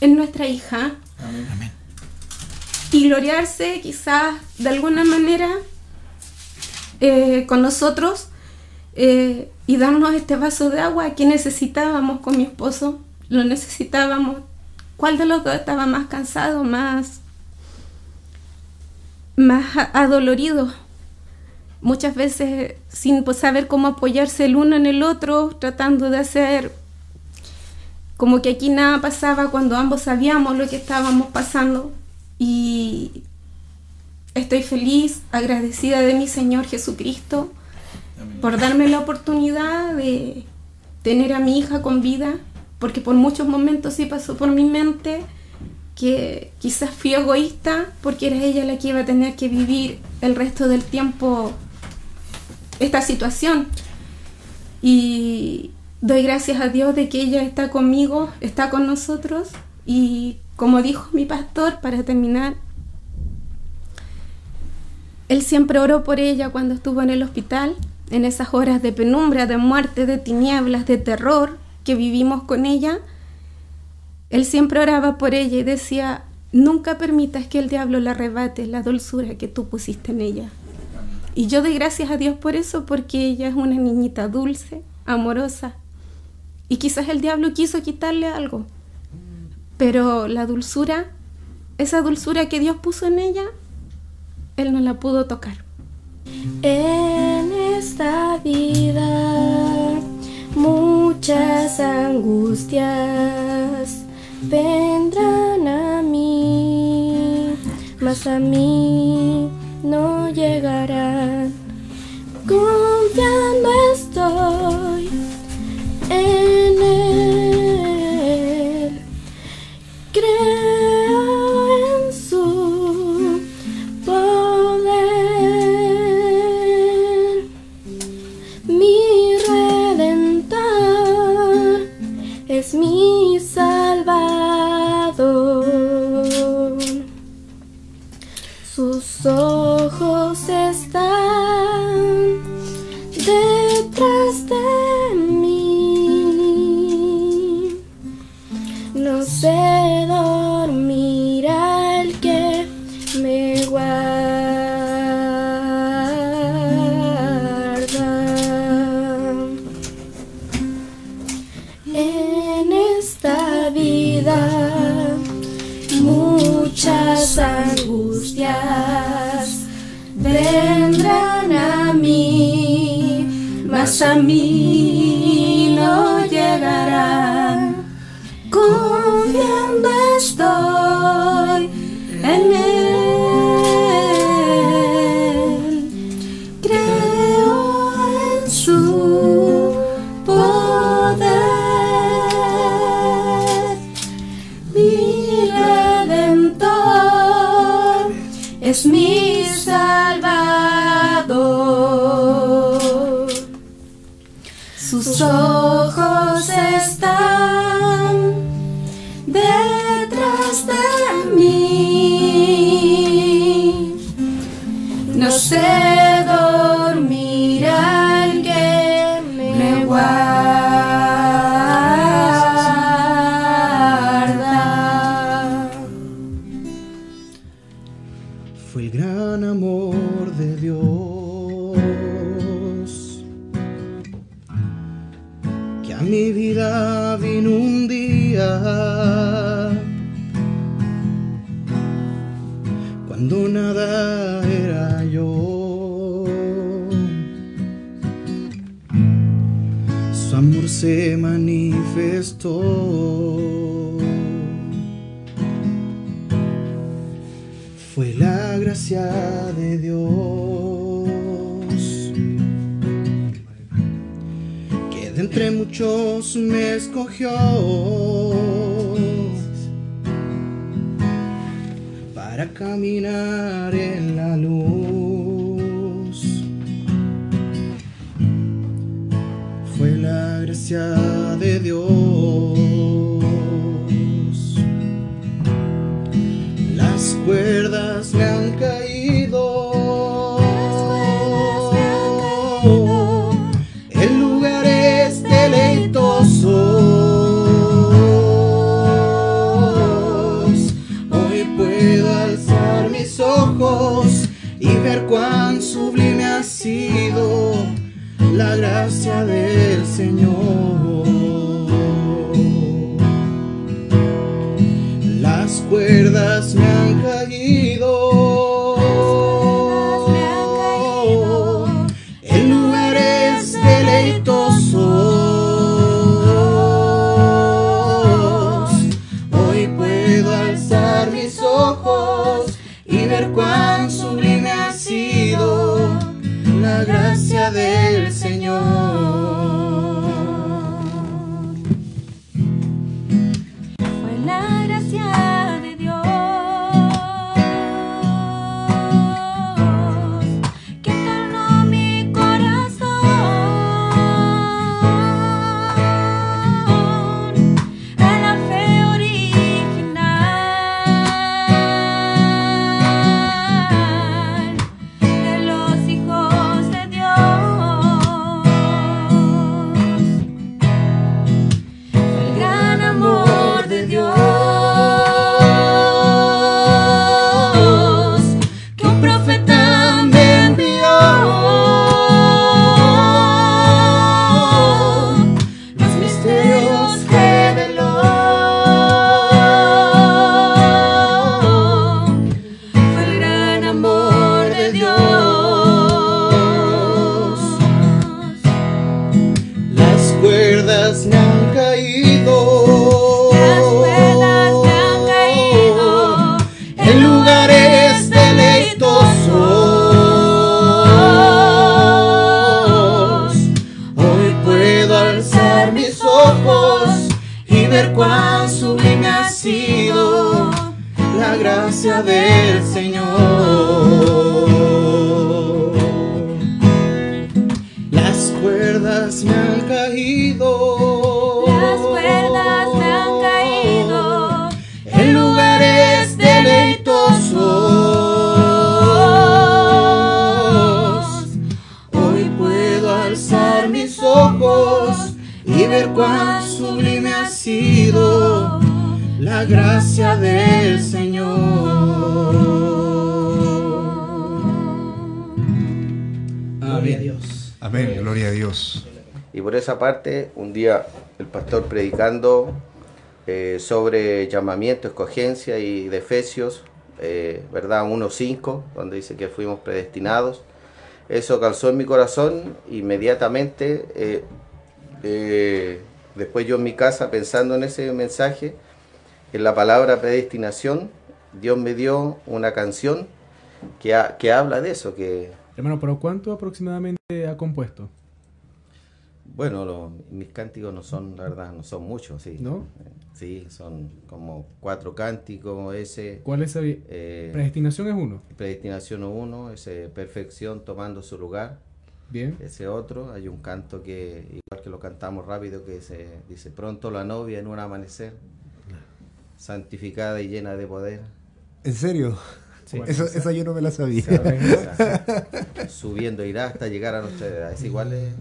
en nuestra hija. Amén y gloriarse quizás de alguna manera eh, con nosotros eh, y darnos este vaso de agua que necesitábamos con mi esposo, lo necesitábamos. ¿Cuál de los dos estaba más cansado, más, más adolorido? Muchas veces sin saber cómo apoyarse el uno en el otro, tratando de hacer como que aquí nada pasaba cuando ambos sabíamos lo que estábamos pasando. Y estoy feliz, agradecida de mi Señor Jesucristo por darme la oportunidad de tener a mi hija con vida, porque por muchos momentos sí pasó por mi mente que quizás fui egoísta porque era ella la que iba a tener que vivir el resto del tiempo esta situación. Y doy gracias a Dios de que ella está conmigo, está con nosotros y como dijo mi pastor para terminar, él siempre oró por ella cuando estuvo en el hospital, en esas horas de penumbra, de muerte, de tinieblas, de terror que vivimos con ella. Él siempre oraba por ella y decía, nunca permitas que el diablo la arrebate la dulzura que tú pusiste en ella. Y yo doy gracias a Dios por eso, porque ella es una niñita dulce, amorosa. Y quizás el diablo quiso quitarle algo. Pero la dulzura, esa dulzura que Dios puso en ella, Él no la pudo tocar. En esta vida muchas angustias vendrán a mí, mas a mí no llegarán. Confiando estoy en a parte, un día el pastor predicando eh, sobre llamamiento, escogencia y de Efesios, eh, ¿verdad? 1.5, donde dice que fuimos predestinados. Eso calzó en mi corazón inmediatamente. eh, eh, después yo en mi casa pensando en ese mensaje, en la palabra predestinación, Dios me dio una canción que, ha- que habla de eso, que Hermano, ¿pero cuánto aproximadamente ha compuesto? Bueno, lo- mis cánticos no son, la verdad, no son muchos, sí. ¿No? Eh, Sí, son como cuatro cánticos, ese... ¿Cuál es el- eh, Predestinación es uno. Predestinación uno, ese Perfección tomando su lugar. Bien. Ese otro, hay un canto que, igual que lo cantamos rápido, que se dice, pronto la novia en un amanecer, santificada y llena de poder. ¿En serio? Sí. Eso- esa yo no me la sabía. Subiendo irá hasta llegar a nuestra edad. Es igual. eh,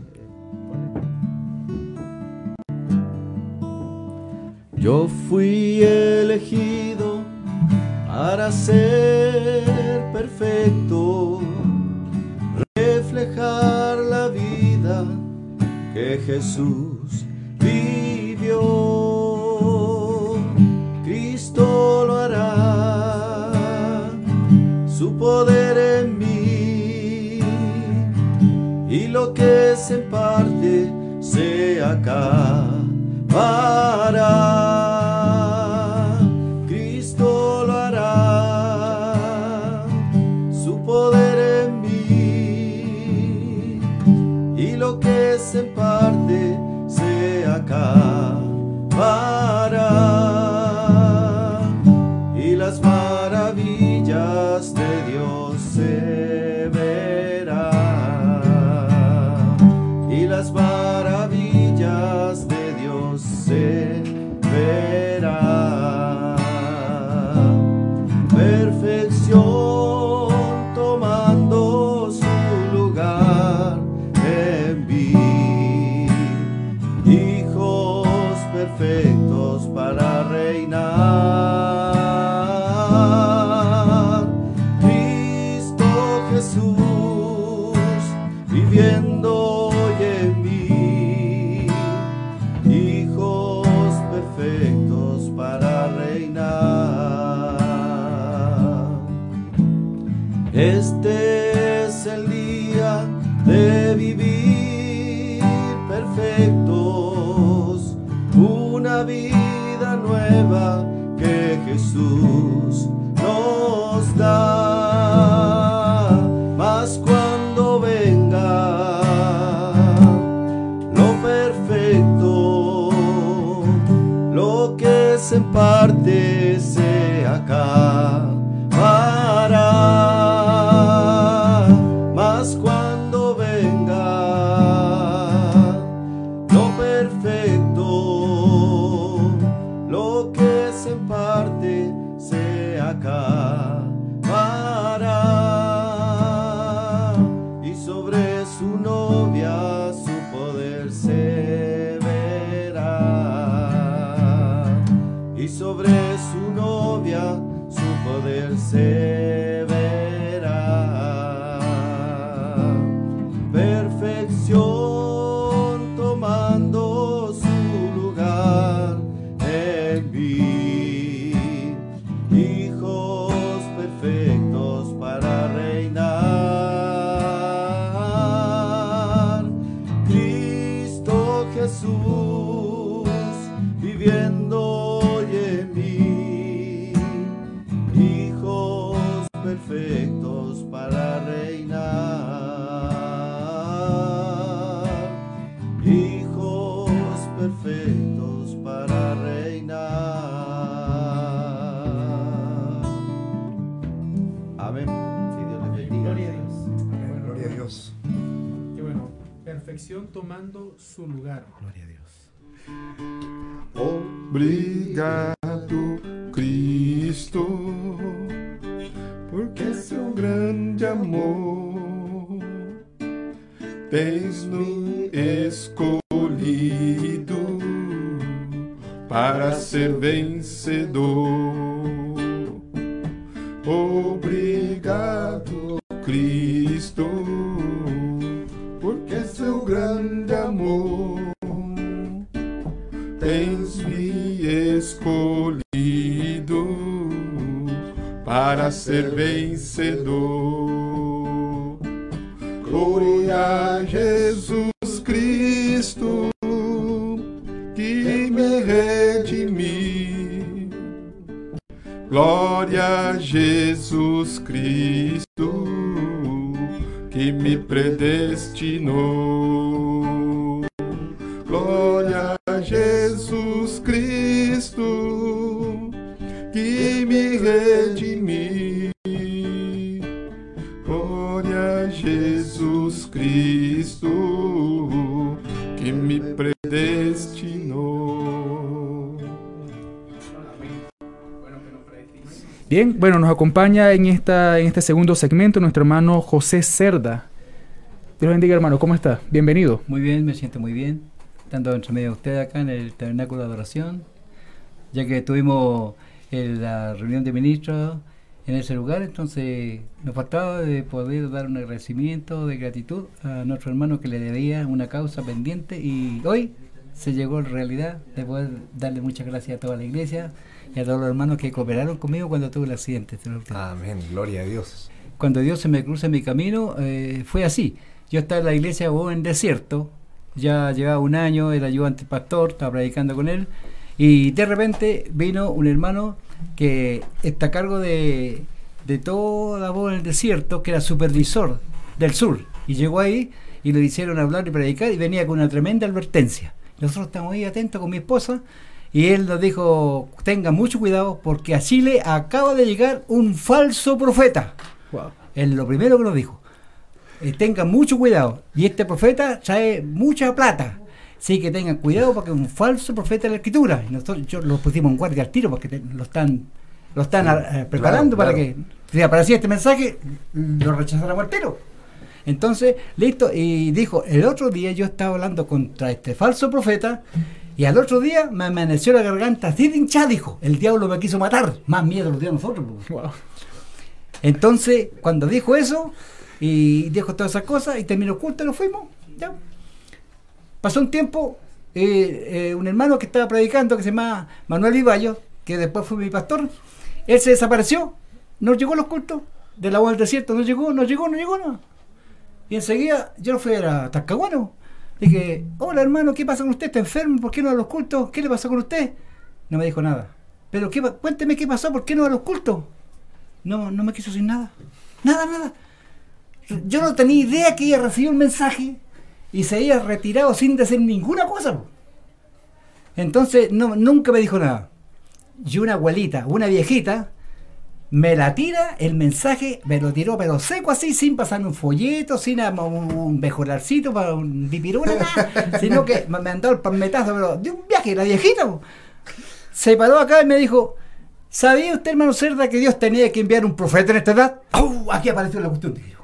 Yo fui elegido para ser perfecto, reflejar la vida que Jesús vivió. Cristo lo hará, su poder en mí, y lo que se parte se acabará. Cristo lo hará, su poder en mí, y lo que se parte se acabará, Obrigado, Cristo, porque seu grande amor tens me escolhido para ser vencedor. Para ser bueno, nos acompaña en, esta, en este segundo segmento nuestro hermano José Cerda. Dios bendiga, hermano, ¿cómo está? Bienvenido. Muy bien, me siento muy bien, estando entre medio de ustedes acá en el Tabernáculo de Adoración, ya que tuvimos la reunión de ministros en ese lugar, entonces nos faltaba de poder dar un agradecimiento de gratitud a nuestro hermano que le debía una causa pendiente y hoy se llegó a realidad de poder darle muchas gracias a toda la iglesia y a todos los hermanos que cooperaron conmigo cuando tuve el accidente. Amén, gloria a Dios. Cuando Dios se me cruza en mi camino, eh, fue así. Yo estaba en la iglesia o en desierto, ya llevaba un año, era ayudante pastor, estaba predicando con él, y de repente vino un hermano que está a cargo de, de toda voz en el desierto, que era supervisor del sur, y llegó ahí y le hicieron hablar y predicar y venía con una tremenda advertencia. Nosotros estamos ahí atentos con mi esposa y él nos dijo, tengan mucho cuidado porque a Chile acaba de llegar un falso profeta. Es lo primero que nos dijo. Eh, tengan mucho cuidado. Y este profeta trae mucha plata. Así que tengan cuidado porque es un falso profeta de la escritura. Y nosotros yo lo pusimos en guardia al tiro porque te- lo están lo están eh, preparando claro, para que si aparecía este mensaje lo rechazáramos al tiro. Entonces, listo, y dijo, el otro día yo estaba hablando contra este falso profeta y al otro día me amaneció la garganta así de hinchada, dijo, el diablo me quiso matar, más miedo nos dio a nosotros. pues. Entonces, cuando dijo eso y dijo todas esas cosas y terminó el culto, nos fuimos. ya. Pasó un tiempo, eh, eh, un hermano que estaba predicando que se llama Manuel Iballo, que después fue mi pastor, él se desapareció, no llegó a los cultos de la voz del desierto, no llegó, no llegó, no llegó, no. Y enseguida yo lo fui a Talcahuano. Dije, hola hermano, ¿qué pasa con usted? ¿Está enfermo? ¿Por qué no a los cultos? ¿Qué le pasó con usted? No me dijo nada. Pero qué, cuénteme qué pasó, ¿por qué no a los cultos? No, no me quiso decir nada. Nada, nada. Yo no tenía idea que ella recibió un mensaje y se había retirado sin decir ninguna cosa. Entonces no, nunca me dijo nada. Y una abuelita, una viejita, me la tira el mensaje, me lo tiró pero seco así, sin pasarme un folleto, sin un, mejorarcito para un dipirona, nada, sino que me mandó el palmetazo pero de un viaje, la viejita. po. Se paró acá y me dijo, ¿sabía usted, hermano Cerda, que Dios tenía que enviar un profeta en esta edad? ¡Au! Aquí apareció la cuestión.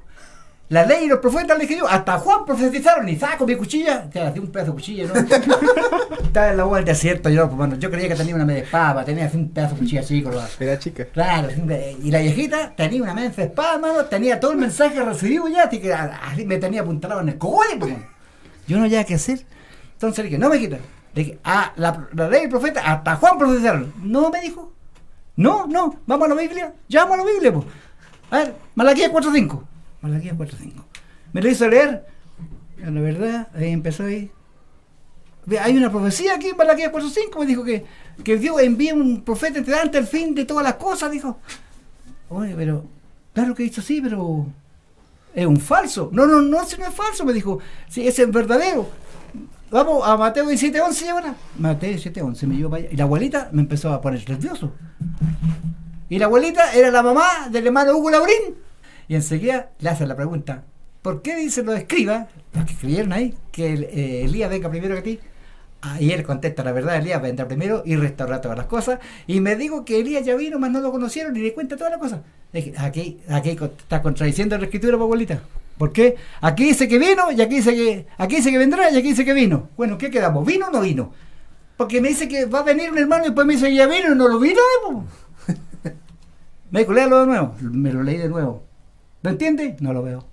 La ley y los profetas, le dije yo, hasta Juan profetizaron y saco mi cuchilla, te hacía un pedazo de cuchilla, ¿no? Estaba en la hueá del desierto, yo, pues, bueno, yo creía que tenía una media espada, tenía así un pedazo de cuchilla así, con la- Era chica. Claro, y la viejita tenía una mensa espada, mano, tenía todo el mensaje recibido ya, así que así me tenía apuntalado en el cogote, pues. Yo no había qué hacer. Entonces le dije, no me quita. Le dije, ah, la, la ley del profeta, hasta Juan profetizaron. No, me dijo. No, no, vamos a la Biblia, ya vamos a la Biblia, pues. A ver, Malaquías 4.5. Malaquías 4.5. Me lo hizo leer. La verdad, ahí empezó ahí. Hay una profecía aquí en Malaquías 4.5, me dijo que, que Dios envía un profeta entre ante el fin de todas las cosas, dijo. Oye, pero, claro que hizo sí, pero es un falso. No, no, no, si no es falso, me dijo. Sí, ese es verdadero. Vamos a Mateo 17.11 ahora. Mateo 17.11 me llevó para allá. Y la abuelita me empezó a poner nervioso. Y la abuelita era la mamá del hermano Hugo Laurín. Y enseguida le hace la pregunta, ¿por qué dicen los escribas, los que escribieron ahí, que eh, Elías venga primero que ti? Y él contesta, la verdad, Elías vendrá primero y restaurar todas las cosas. Y me digo que Elías ya vino, más no lo conocieron y le cuenta todas las cosas. Aquí, aquí está contradiciendo la escritura, abuelita. ¿Por qué? Aquí dice que vino y aquí dice que, aquí dice que vendrá y aquí dice que vino. Bueno, ¿qué quedamos? ¿Vino o no vino? Porque me dice que va a venir un hermano y después me dice que ya vino y no lo vino. me léalo de nuevo. Me lo leí de nuevo. ¿Lo entiende? No lo veo.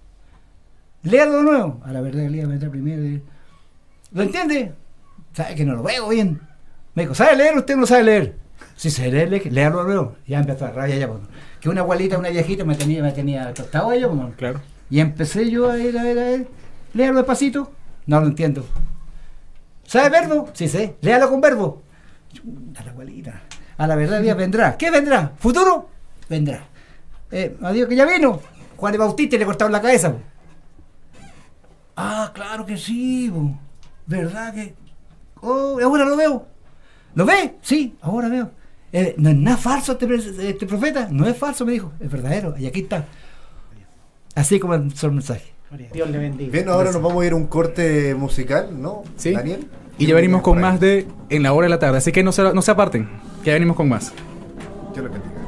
Léalo de nuevo. A la verdad, Elías vendrá primero. y- ¿Lo entiende? ¿Sabe que no lo veo bien? Me dijo, ¿sabe leer? Usted no sabe leer. Si sabe leer, lé- léalo de nuevo. Ya empezó a rabia ya. pues. Que una abuelita, una viejita me tenía, me tenía tostado yo. pues. Claro. Y empecé yo a ir, a ver, a ver. Léalo despacito. No lo entiendo. ¿Sabe verbo? Sí sé. Léalo con verbo. A la abuelita. A la verdad, vendrá. ¿Qué vendrá? ¿Futuro? Vendrá. Eh, adiós, que ya vino. Juan de Bautista le cortaron la cabeza. po. Ah, claro que sí. po. ¿Verdad que? Oh, ahora lo veo. ¿Lo ve? Sí, ahora veo. Eh, no es nada falso este, este profeta. No es falso, me dijo. Es verdadero. Y aquí está. Así como el el mensaje. Dios le bendiga. Bien, ahora nos vamos a ir a un corte musical, ¿no? Sí. Daniel. Y ya venimos con más de En la hora de la tarde. Así que no se, no se aparten. Que ya venimos con más. Yo lo bendiga.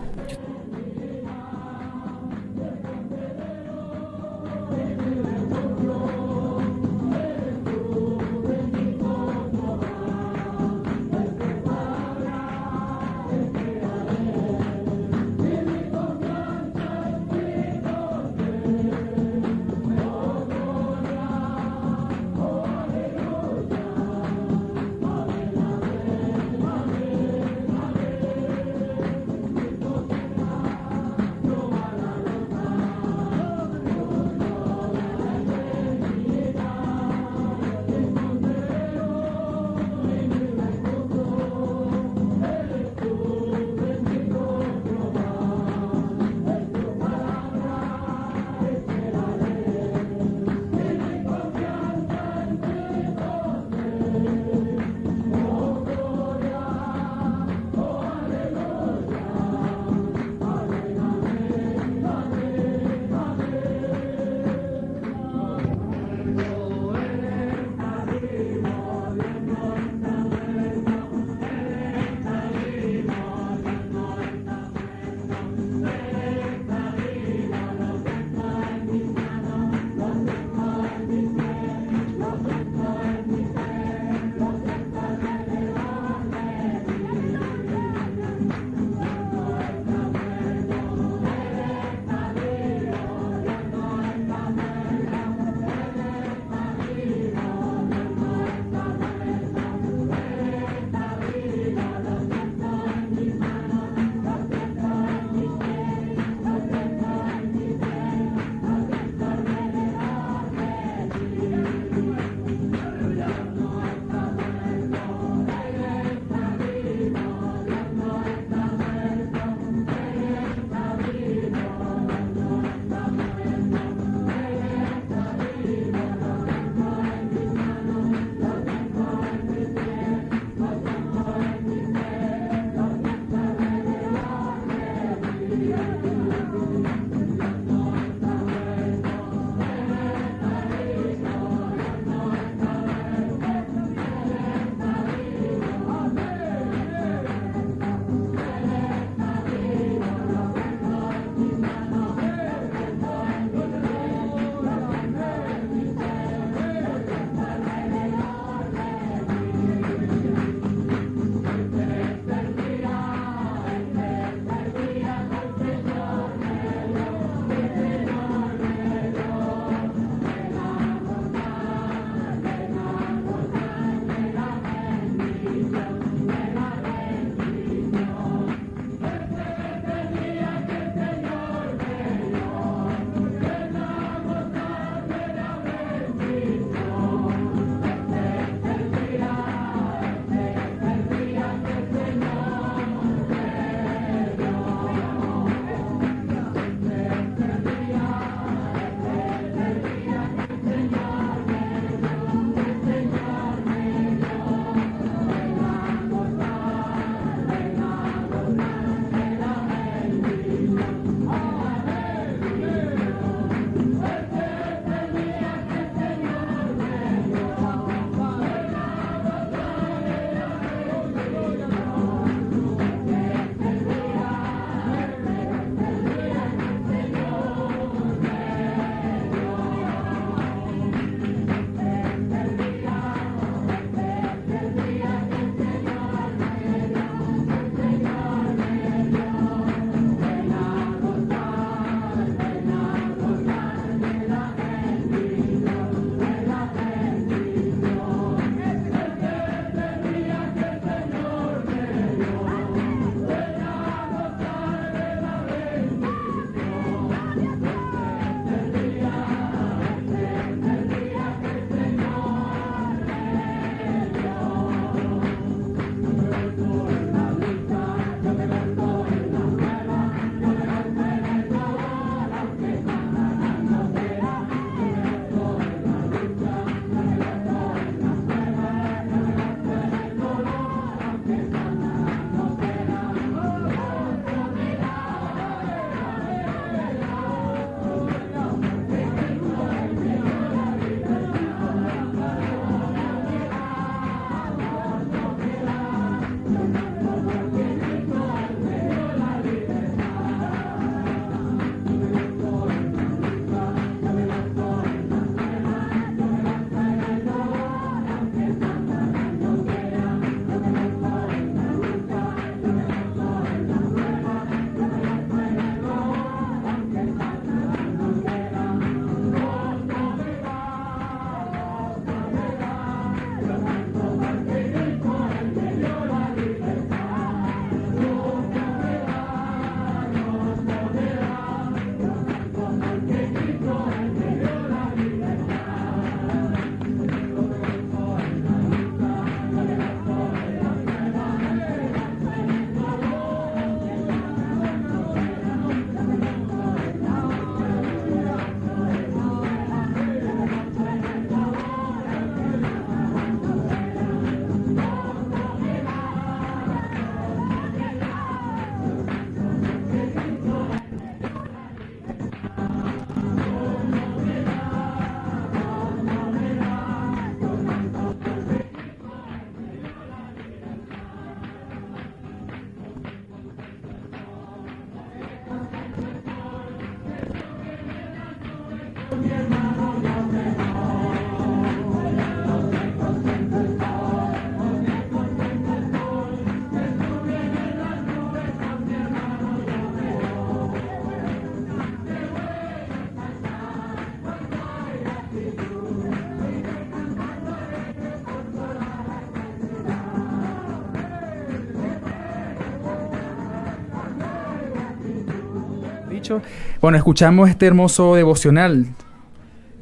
Bueno, escuchamos este hermoso devocional.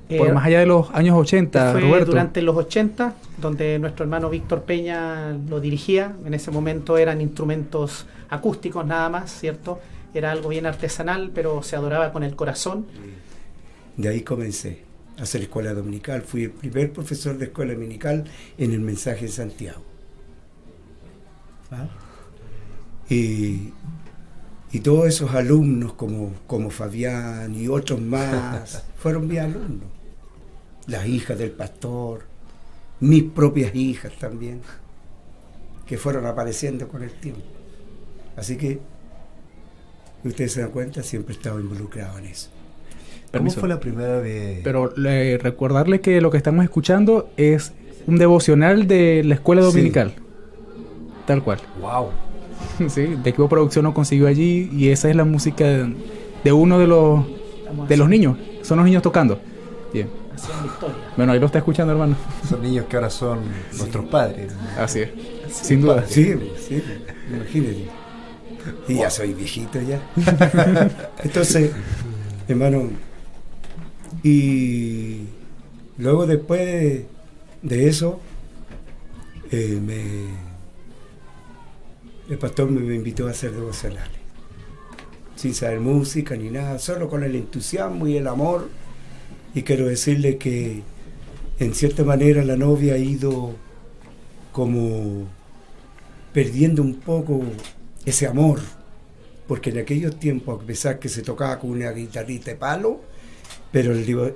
Por Eh, más allá de los años 80, Fue Roberto. durante los 80, donde nuestro hermano Víctor Peña lo dirigía. En ese momento eran instrumentos acústicos nada más, ¿cierto? Era algo bien artesanal, pero se adoraba con el corazón. De ahí comencé a hacer escuela dominical. Fui el primer profesor de escuela dominical en el mensaje de Santiago. ¿Ah? Y, y todos esos alumnos como, como Fabián y otros más fueron mis alumnos. Las hijas del pastor, mis propias hijas también, que fueron apareciendo con el tiempo. Así que, ustedes se dan cuenta, siempre he estado involucrado en eso. Permiso. fue la primera vez? Pero le- recordarle que lo que estamos escuchando es un devocional de la escuela Sí. dominical. Tal cual. ¡Wow! Sí, de equipo de producción lo consiguió allí y esa es la música de, de uno de los de los niños. Son los niños tocando. Bien. Bueno, ahí lo está escuchando, hermano. Son niños que ahora son nuestros padres. Así es. Sin duda. Sí, sí, imagínate. Y ya soy viejito ya. Entonces, hermano, y luego después de, de eso, eh, me, el pastor me, invitó a hacer devocionales. Sin saber música ni nada, solo con el entusiasmo y el amor. Y quiero decirle que en cierta manera la novia ha ido como perdiendo un poco ese amor, porque en aquellos tiempos, a pesar que se tocaba con una guitarrita de palo, pero el,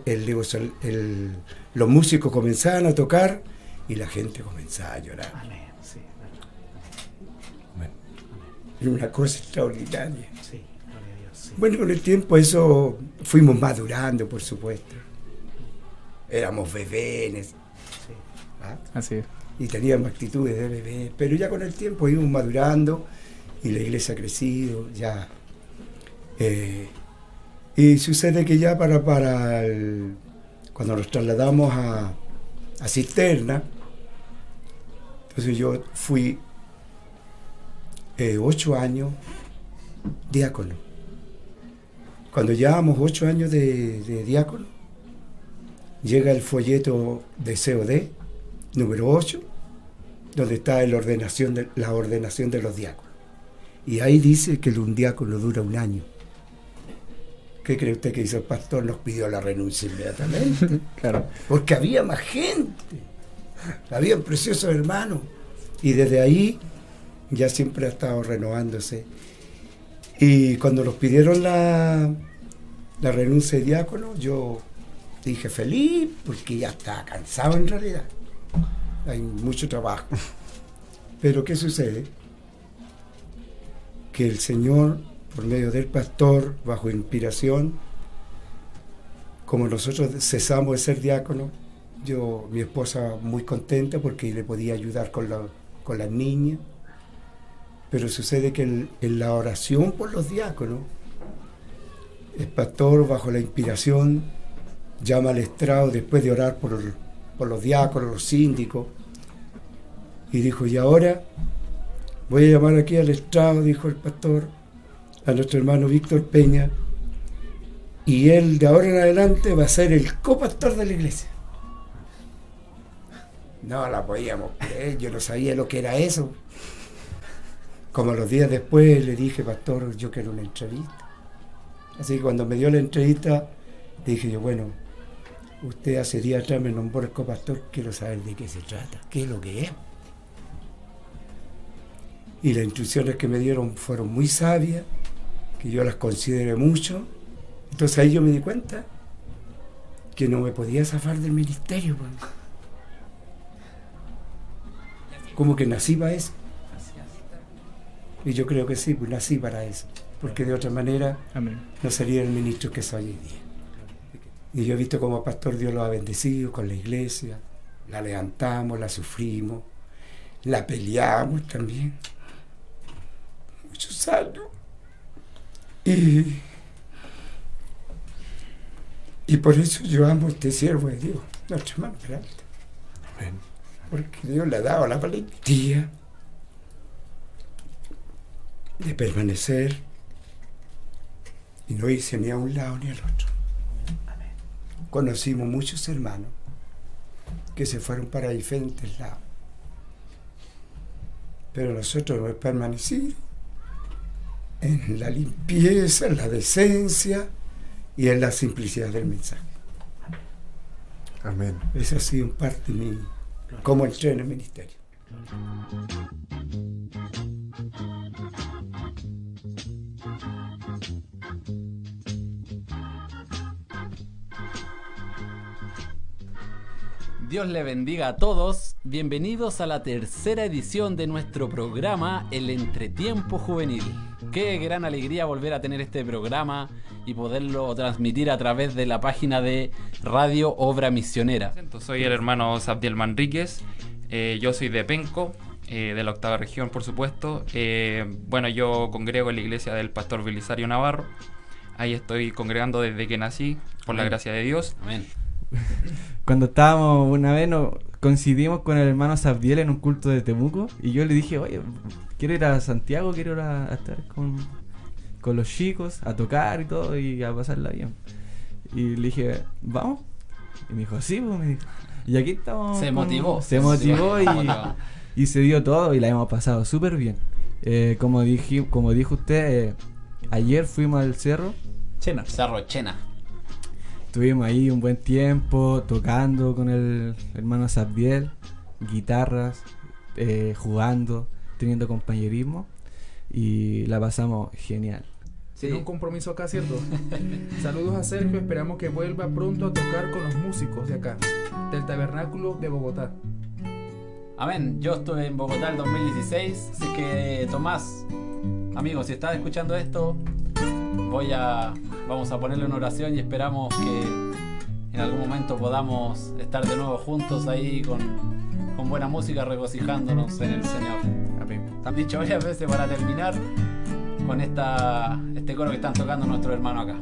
el- los músicos comenzaban a tocar y la gente comenzaba a llorar. Y una cosa extraordinaria. Bueno, con el tiempo eso fuimos madurando, por supuesto. Éramos bebés. ¿ah? Así es. y teníamos actitudes de bebé, pero ya con el tiempo íbamos madurando y la iglesia ha crecido, ya. eh, y sucede que ya para, para el- cuando nos trasladamos a, a Cisterna, entonces yo fui eh, ocho años diácono. Cuando llevábamos ocho años de, de diácono, llega el folleto de COD, número 8, donde está el ordenación de- la ordenación de los diáconos. Y ahí dice que un diácono dura un año. ¿Qué cree usted que hizo el pastor? Nos pidió la renuncia inmediatamente. Claro. Porque había más gente. Había preciosos hermanos. Y desde ahí ya siempre ha estado renovándose. Y cuando nos pidieron la, la renuncia de diácono, yo dije feliz porque ya estaba cansado en realidad. Hay mucho trabajo. Pero ¿qué sucede? Que el Señor, por medio del pastor, bajo inspiración, como nosotros cesamos de ser diáconos, yo, mi esposa muy contenta porque le podía ayudar con, la- con las niñas, pero sucede que en, la oración por los diáconos, el pastor bajo la inspiración llama al estrado después de orar por, por los diáconos, los síndicos, y dijo, y ahora voy a llamar aquí al estrado, dijo el pastor, a nuestro hermano Víctor Peña, y él de ahora en adelante va a ser el copastor de la iglesia. No la podíamos creer, yo no sabía lo que era eso. Como los días después le dije, pastor, yo quiero una entrevista. Así que cuando me dio la entrevista, dije yo, bueno, usted hace días atrás me nombró copastor, quiero saber de qué se trata, qué es lo que es. Y las instrucciones que me dieron fueron muy sabias, que yo las consideré mucho. Entonces ahí yo me di cuenta que no me podía zafar del ministerio. Como que nací para eso. Y yo creo que sí, pues nací para eso. Porque de otra manera Amén. no sería el ministro que soy hoy día. Y yo he visto como pastor Dios lo ha bendecido con la iglesia. La levantamos, la sufrimos, la peleamos también. Muchos años. Y, y por eso yo amo a este siervo de Dios, nuestro hermano Peralta. Porque Dios le ha dado la valentía de permanecer Y no hice ni a un lado ni al otro. Conocimos muchos hermanos que se fueron para diferentes lados. Pero nosotros hemos permanecido en la limpieza, en la decencia y en la simplicidad del mensaje. Amén. Esa ha sido parte de mí, como entré en el ministerio. Dios le bendiga a todos. Bienvenidos a la tercera edición de nuestro programa El Entretiempo Juvenil. Qué gran alegría volver a tener este programa y poderlo transmitir a través de la página de Radio Obra Misionera. Soy el hermano Sabdiel Manríquez. Eh, yo soy de Penco, eh, de la octava región, por supuesto. Eh, bueno, yo congrego en la iglesia del pastor Belisario Navarro. Ahí estoy congregando desde que nací, por la gracia de Dios. Amén. Cuando estábamos una vez, no, coincidimos con el hermano Sabdiel en un culto de Temuco y yo le dije, oye, quiero ir a Santiago, quiero ir a, a estar con, con los chicos, a tocar y todo y a pasarla bien. Y le dije, ¿vamos? Y me dijo, sí, pues, me dijo. Y aquí estamos. Se con- motivó. Se motivó y, Se y se dio todo y la hemos pasado súper bien. Eh, como, dije, como dijo usted, eh, ayer fuimos al cerro. Chena. Cerro Chena. Estuvimos ahí un buen tiempo tocando con el hermano Sabdiel, guitarras, eh, jugando, teniendo compañerismo y la pasamos genial. Tiene un compromiso acá, ¿cierto? Saludos a Sergio, esperamos que vuelva pronto a tocar con los músicos de acá, del Tabernáculo de Bogotá. Amén. Yo estuve en Bogotá el 2016, así que Tomás, amigo, si estás escuchando esto, voy a vamos a ponerle una oración y esperamos que en algún momento podamos estar de nuevo juntos ahí con, con buena música, regocijándonos en el Señor. Amén. Han dicho varias veces para terminar con esta este coro que están tocando nuestro hermano acá.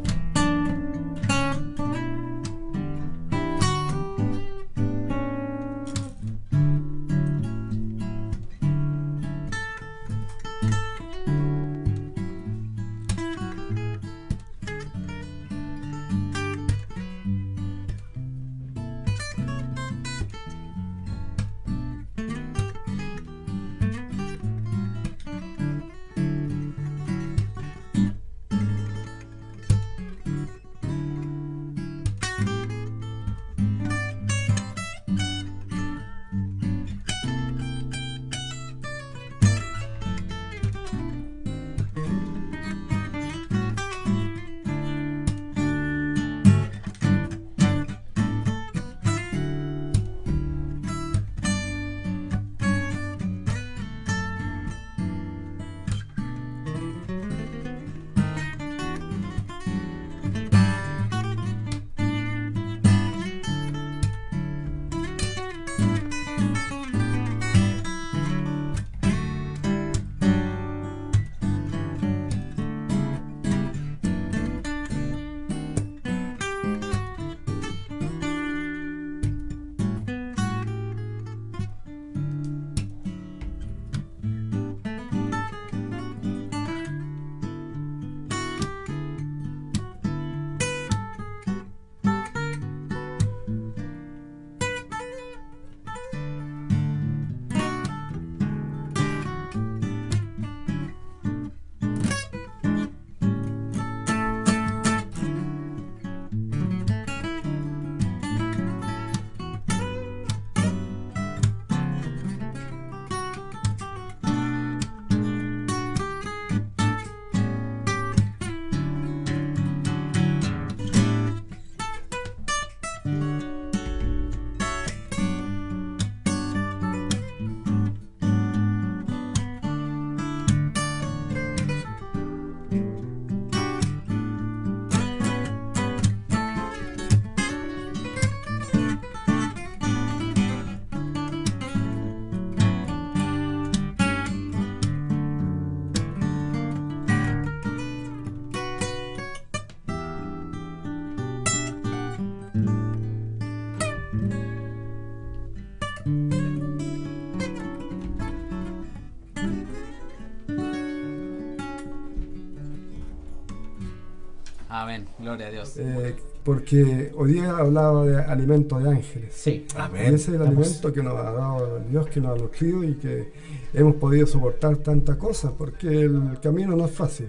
Amén, gloria a Dios. Eh, porque hoy día hablaba de alimento de ángeles. Sí. Y ese es el alimento que nos ha dado Dios, que nos ha nutrido y que hemos podido soportar tantas cosas, porque el camino no es fácil.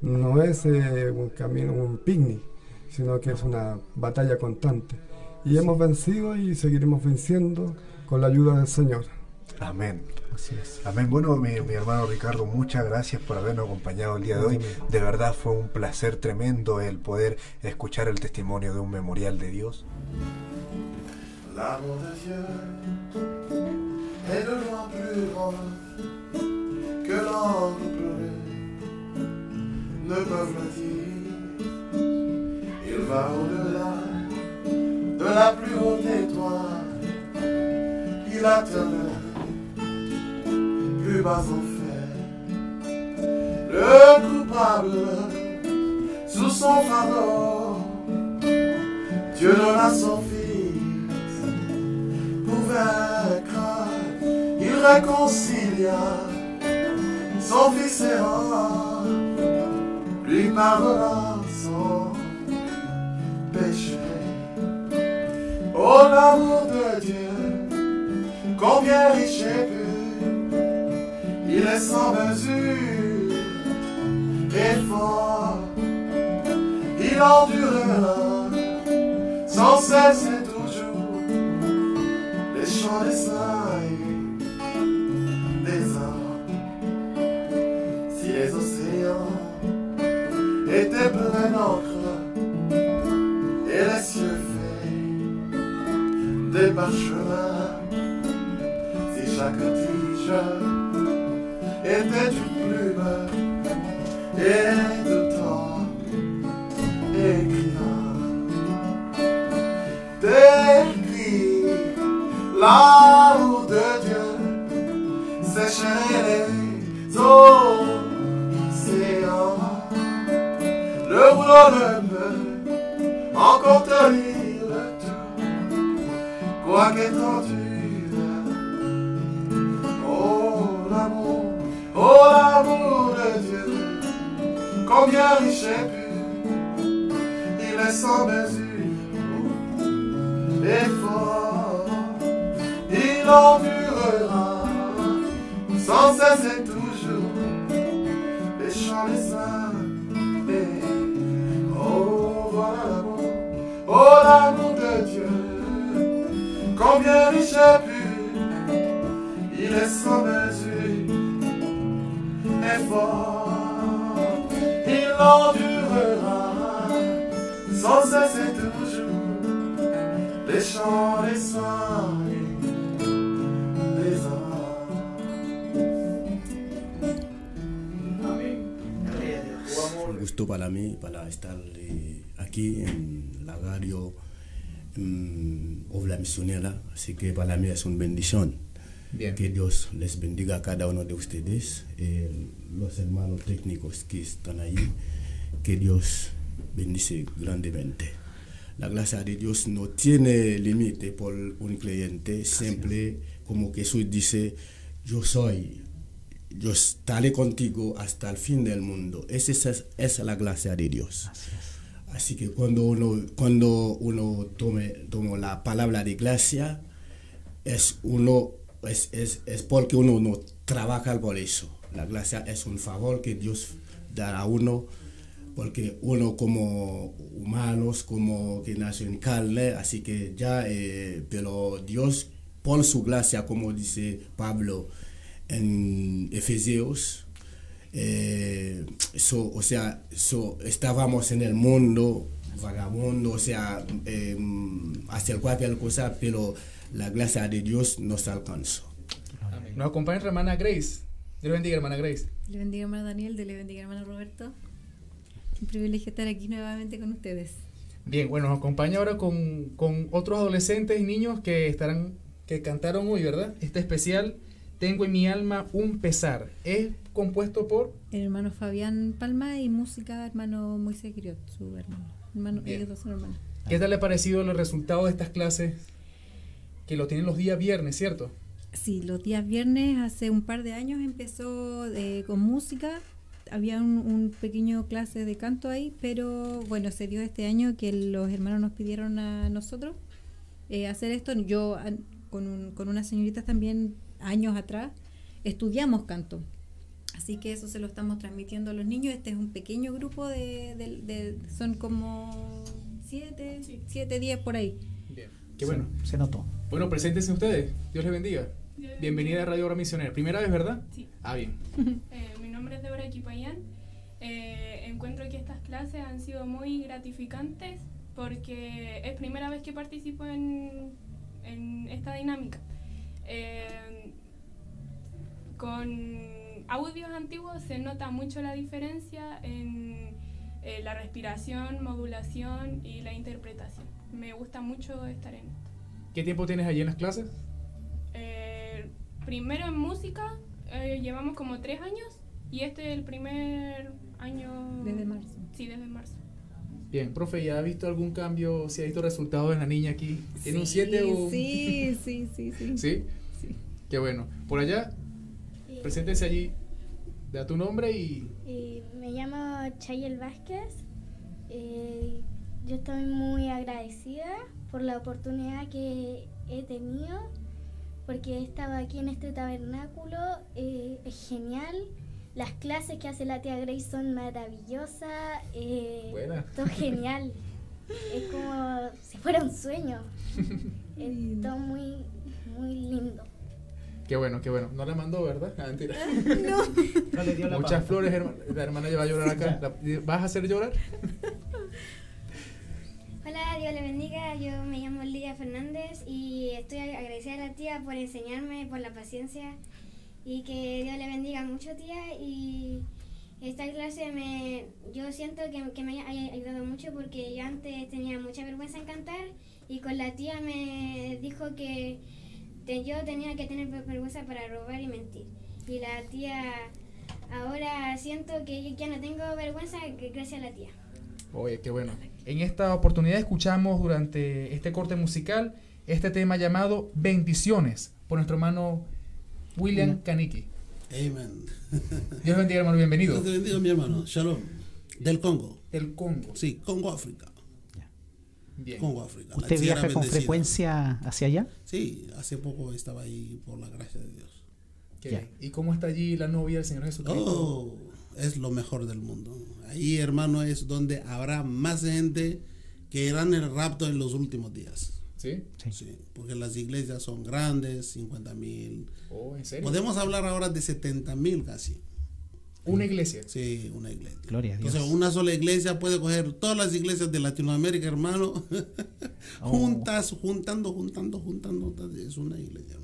No es eh, un camino, un picnic, sino que es una batalla constante. Y hemos vencido y seguiremos venciendo con la ayuda del Señor. Amén. Amén. Bueno, mi, mi hermano Ricardo, muchas gracias por habernos acompañado el día de hoy. De verdad fue un placer tremendo el poder escuchar el testimonio de un memorial de Dios. L'amour de Dieu est de loin plus grand que l'ange pleuré ne peuvent le dire. Il va au-delà de la plus haute étoile, il atteint le plus bas enfer. Le coupable sous son fardeau, Dieu donna son fils pour vaincre. Il réconcilia son fils errant, lui pardonna son péché. Oh l'amour de Dieu, combien riche il est sans mesure et fort, il endurera sans cesse et toujours les chants des saints des hommes. Si les océans étaient pleins d'encre et les cieux faits des parchemins, si chaque tige était une plume et de temps écrivain décrit l'amour de Dieu sécherait les océans. Le boulot ne peut encore tenir le tout, quoique. Oh l'amour de Dieu, combien riche et pur, il est sans mesure et fort, il endurera sans cesse et toujours les chants des saints. Oh, l'amour, oh l'amour de Dieu, combien riche et pur, il est sans mesure fort, il endurera sans cesse et toujours les chants des saints et des Un gusto para mí, para estar eh, aquí en la radio mm, Obra Misionera, así que para mí es una bendición. Bien. Que Dios les bendiga a cada uno de ustedes, eh, los hermanos técnicos que están ahí, que Dios bendice grandemente. La gracia de Dios no tiene límite por un creyente, siempre como Jesús dice, yo soy, yo estaré contigo hasta el fin del mundo. Esa es, esa es la gracia de Dios. Así que cuando uno, cuando uno tome, toma la palabra de gracia, es, uno, es, es, es porque uno no trabaja por eso. La gracia es un favor que Dios da a uno porque uno como humanos, como que nació en carne, así que ya, eh, pero Dios, por su gracia, como dice Pablo en Efesios, eh, so, o sea, so, estábamos en el mundo vagabundo, o sea, eh, hacer cualquier cosa, pero la gracia de Dios nos alcanzó. Nos acompaña nuestra hermana Grace. Dios le bendiga, hermana Grace. Le bendiga hermano Daniel, Dios le bendiga hermano Roberto. Un privilegio estar aquí nuevamente con ustedes. Bien, bueno, nos acompaña ahora con, con otros adolescentes y niños que estarán, que cantaron hoy, ¿verdad? Este especial, Tengo en mi alma un pesar. Es compuesto por El hermano Fabián Palma y música hermano Moisés Griot, su hermano. hermano ellos dos son hermanos. ¿Qué tal le ha parecido los resultados de estas clases que lo tienen los días viernes, cierto? Sí, los días viernes, hace un par de años empezó eh, con música había un, un pequeño clase de canto ahí, pero bueno, se dio este año que los hermanos nos pidieron a nosotros eh, hacer esto. Yo con, un- con unas señoritas también años atrás estudiamos canto. Así que eso se lo estamos transmitiendo a los niños. Este es un pequeño grupo de, de- de- son como siete, siete, diez por ahí. Qué bueno. Se notó. Bueno, preséntense ustedes. Dios les bendiga. Dios Bienvenida a Radio Obra Misionera. Primera vez, ¿verdad? Sí. Ah, bien. Eh, mi nombre es Débora Equipayán. Eh, encuentro que estas clases han sido muy gratificantes porque es primera vez que participo en, en esta dinámica. Eh, con audios antiguos se nota mucho la diferencia en eh, la respiración, modulación y la interpretación. Me gusta mucho estar en esto. ¿Qué tiempo tienes allí en las clases? Eh, primero en música eh, llevamos como tres años y este es el primer año. Desde marzo. Sí, desde marzo. Bien, profe, ¿ya ha visto algún cambio? ¿Si ha visto resultados en la niña aquí? ¿Tiene un 7 o...? Sí, sí, sí, sí. ¿Sí? Qué bueno. Por allá, preséntese allí. Da tu nombre y... Eh, me llamo Chayel Vázquez. Eh, yo estoy muy agradecida por la oportunidad que he tenido, porque he estado aquí en este tabernáculo. eh, es genial. Las clases que hace la tía Grace son maravillosas. eh, Buena. Todo genial. es como si fuera un sueño. es todo muy, muy lindo. Qué bueno, qué bueno. No la mandó, ¿verdad? Ah, mentira. No. No le dio la Muchas flores, hermana. La hermana ya va a llorar acá. La- ¿Vas a hacer llorar? Hola, Dios le bendiga. Yo me llamo Lidia Fernández y estoy agradecida a la tía por enseñarme, por la paciencia y que Dios le bendiga mucho, tía. Y esta clase me, yo siento que, que me ha ayudado mucho porque yo antes tenía mucha vergüenza en cantar y con la tía me dijo que yo tenía que tener ver- vergüenza para robar y mentir. Y la tía, ahora siento que ya no tengo vergüenza gracias a la tía. Oye, qué bueno. En esta oportunidad escuchamos durante este corte musical este tema llamado Bendiciones por nuestro hermano William Kaniki. Amen. Dios bendiga, hermano, bienvenido. Dios te bendiga, mi hermano. Shalom. Del Congo. Del Congo. Sí, Congo, África. Bien. Congo, África. ¿Usted viaja con bendecida. frecuencia hacia allá? Sí, hace poco estaba ahí por la gracia de Dios. Qué bien. ¿Y cómo está allí la novia del Señor Jesucristo? Oh, es lo mejor del mundo. Ahí, hermano, es donde habrá más gente que irán el rapto en los últimos días. ¿Sí? Sí, porque las iglesias son grandes, 50 mil. Oh, ¿en serio? Podemos hablar ahora de 70 mil casi. ¿Una iglesia? Sí, una iglesia. Gloria a Dios. O sea, una sola iglesia puede coger todas las iglesias de Latinoamérica, hermano. Oh. Juntas, juntando, juntando, juntando. Es una iglesia.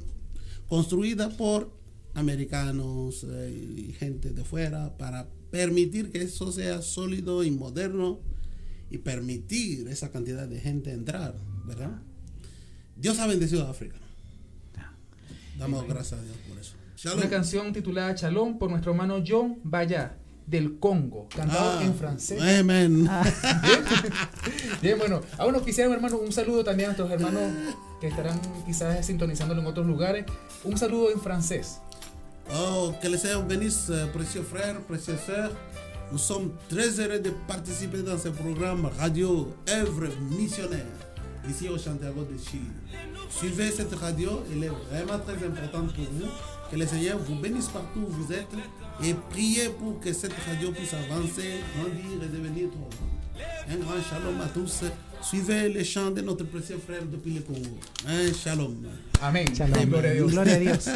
Construida por americanos eh, y gente de fuera para permitir que eso sea sólido y moderno y permitir esa cantidad de gente entrar, ¿verdad? Dios ha bendecido a África. Damos gracias a Dios por eso. Shalom. Una canción titulada Shalom por nuestro hermano John Baya del Congo, cantado Ah, en francés. amén. Bien, Bien, bueno, aún nos quisiéramos, hermano, un saludo también a nuestros hermanos que estarán quizás sintonizándolo en otros lugares. Un saludo en francés. Oh, que le sea bénisse, euh, précieux frères, précieuses sœurs. Nous sommes très heureux de participer dans ce programme radio œuvre missionnaire ici au Santiago de Chili. Suivez cette radio, elle est vraiment très importante pour vous. Que le Seigneur vous bénisse partout où vous êtes et priez pour que cette radio puisse avancer, grandir et devenir. Un grand shalom à tous. Suivez les chants de notre précieux frère depuis le Congo. Un shalom. Amen. Shalom. Gloria a Dios.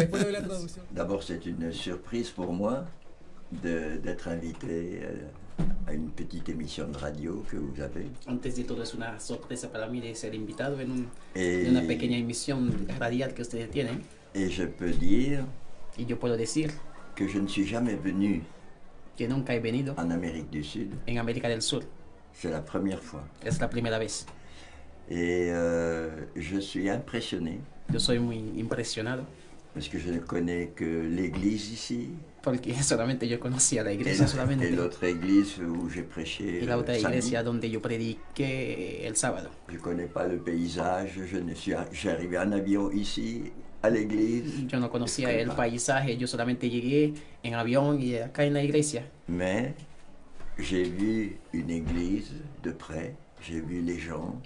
D'abord, c'est une surprise pour moi d'être invité euh, à une petite émission de radio que vous avez. Antes de todo es una sorpresa para mí de ser invitado en, un, Eh, en una pequeña emisión radial que ustedes tienen. Et je peux dire Y yo puedo decir que je ne suis jamais venu que nunca he venido en Amérique du Sud. en América del Sur. C'est la première fois. Es la primera vez. Et euh, je suis impressionné Yo soy muy impresionado parce que je ne connais que l'église ici. porque solamente yo conocía la Et iglesia la- solamente. et l'autre église où j'ai prêché y la otra iglesia donde yo prediqué el sábado. Je ne connais pas le paysage, je ne suis, j'ai arrivé en avion ici à l'église. Yo no conocía el paisaje, yo solamente llegué en avión y acá en la iglesia. Mais j'ai vu une église de près, j'ai vu les gens,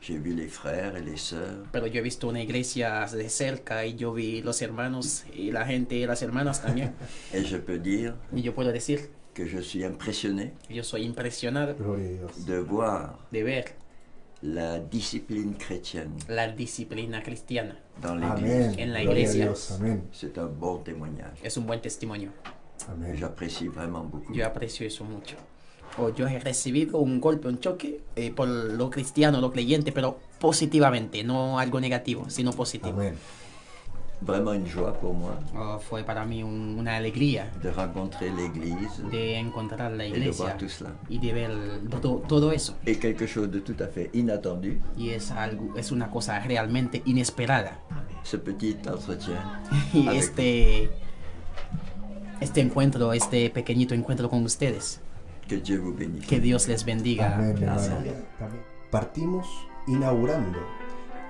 j'ai vu les frères et les sœurs. Pero yo he visto una iglesia de cerca y yo vi los hermanos y la gente y las hermanas también. Et je peux dire y yo puedo decir que je suis impressionné yo soy impresionado de voir de ver la discipline chrétienne la disciplina cristiana dans l'église. en la iglesia. C'est un bon témoignage. Es un buen testimonio. J'apprécie vraiment beaucoup. Yo aprecio eso mucho. O yo he recibido un golpe, un choque eh, por lo cristiano, lo creyente, pero positivamente, no algo negativo, sino positivo. Vraiment une joie pour moi Oh, fue para mí un- una alegría de rencontrer l'église de encontrar la et de iglesia voir tout cela. y de ver to- todo eso. Et quelque chose de tout à fait inattendu, Y es algo, es una cosa realmente inesperada. ce petit entretien Y este, este encuentro, este pequeñito encuentro con ustedes. Que Dios les bendiga. Amén. Partimos inaugurando